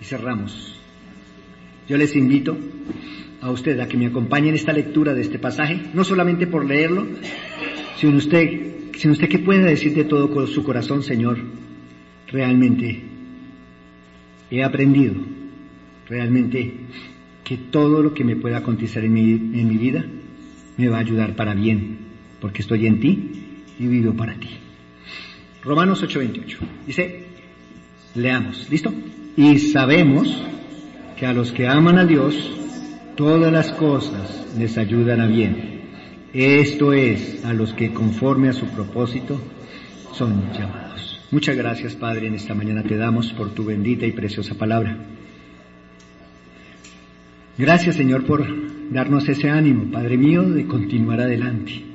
y cerramos. Yo les invito a usted a que me acompañe en esta lectura de este pasaje, no solamente por leerlo, sino usted, sino usted que pueda decir de todo su corazón, Señor, realmente he aprendido realmente que todo lo que me pueda acontecer en mi, en mi vida me va a ayudar para bien, porque estoy en ti y vivo para ti. Romanos 8:28. Dice, leamos, ¿listo? Y sabemos que a los que aman a Dios, todas las cosas les ayudan a bien. Esto es, a los que conforme a su propósito son llamados. Muchas gracias, Padre, en esta mañana te damos por tu bendita y preciosa palabra. Gracias, Señor, por darnos ese ánimo, Padre mío, de continuar adelante.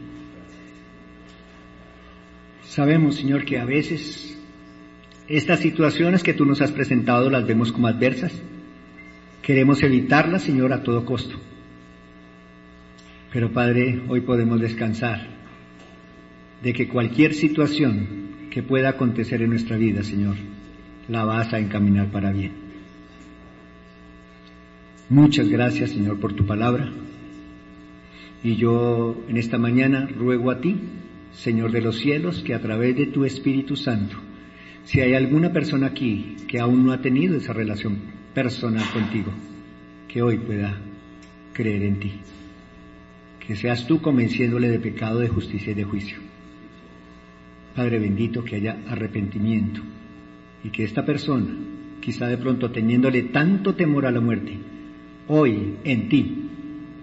Sabemos, Señor, que a veces estas situaciones que tú nos has presentado las vemos como adversas. Queremos evitarlas, Señor, a todo costo. Pero, Padre, hoy podemos descansar de que cualquier situación que pueda acontecer en nuestra vida, Señor, la vas a encaminar para bien. Muchas gracias, Señor, por tu palabra. Y yo en esta mañana ruego a ti, Señor de los cielos, que a través de tu Espíritu Santo, si hay alguna persona aquí que aún no ha tenido esa relación personal contigo, que hoy pueda creer en ti. Que seas tú convenciéndole de pecado, de justicia y de juicio. Padre bendito, que haya arrepentimiento y que esta persona, quizá de pronto teniéndole tanto temor a la muerte, hoy en ti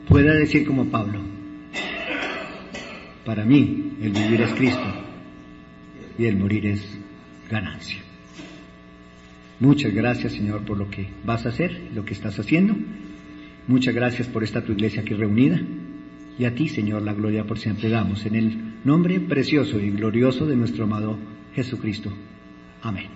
pueda decir como Pablo, para mí el vivir es Cristo y el morir es ganancia. Muchas gracias Señor por lo que vas a hacer, lo que estás haciendo. Muchas gracias por esta tu iglesia aquí reunida. Y a ti Señor la gloria por siempre damos en el nombre precioso y glorioso de nuestro amado Jesucristo. Amén.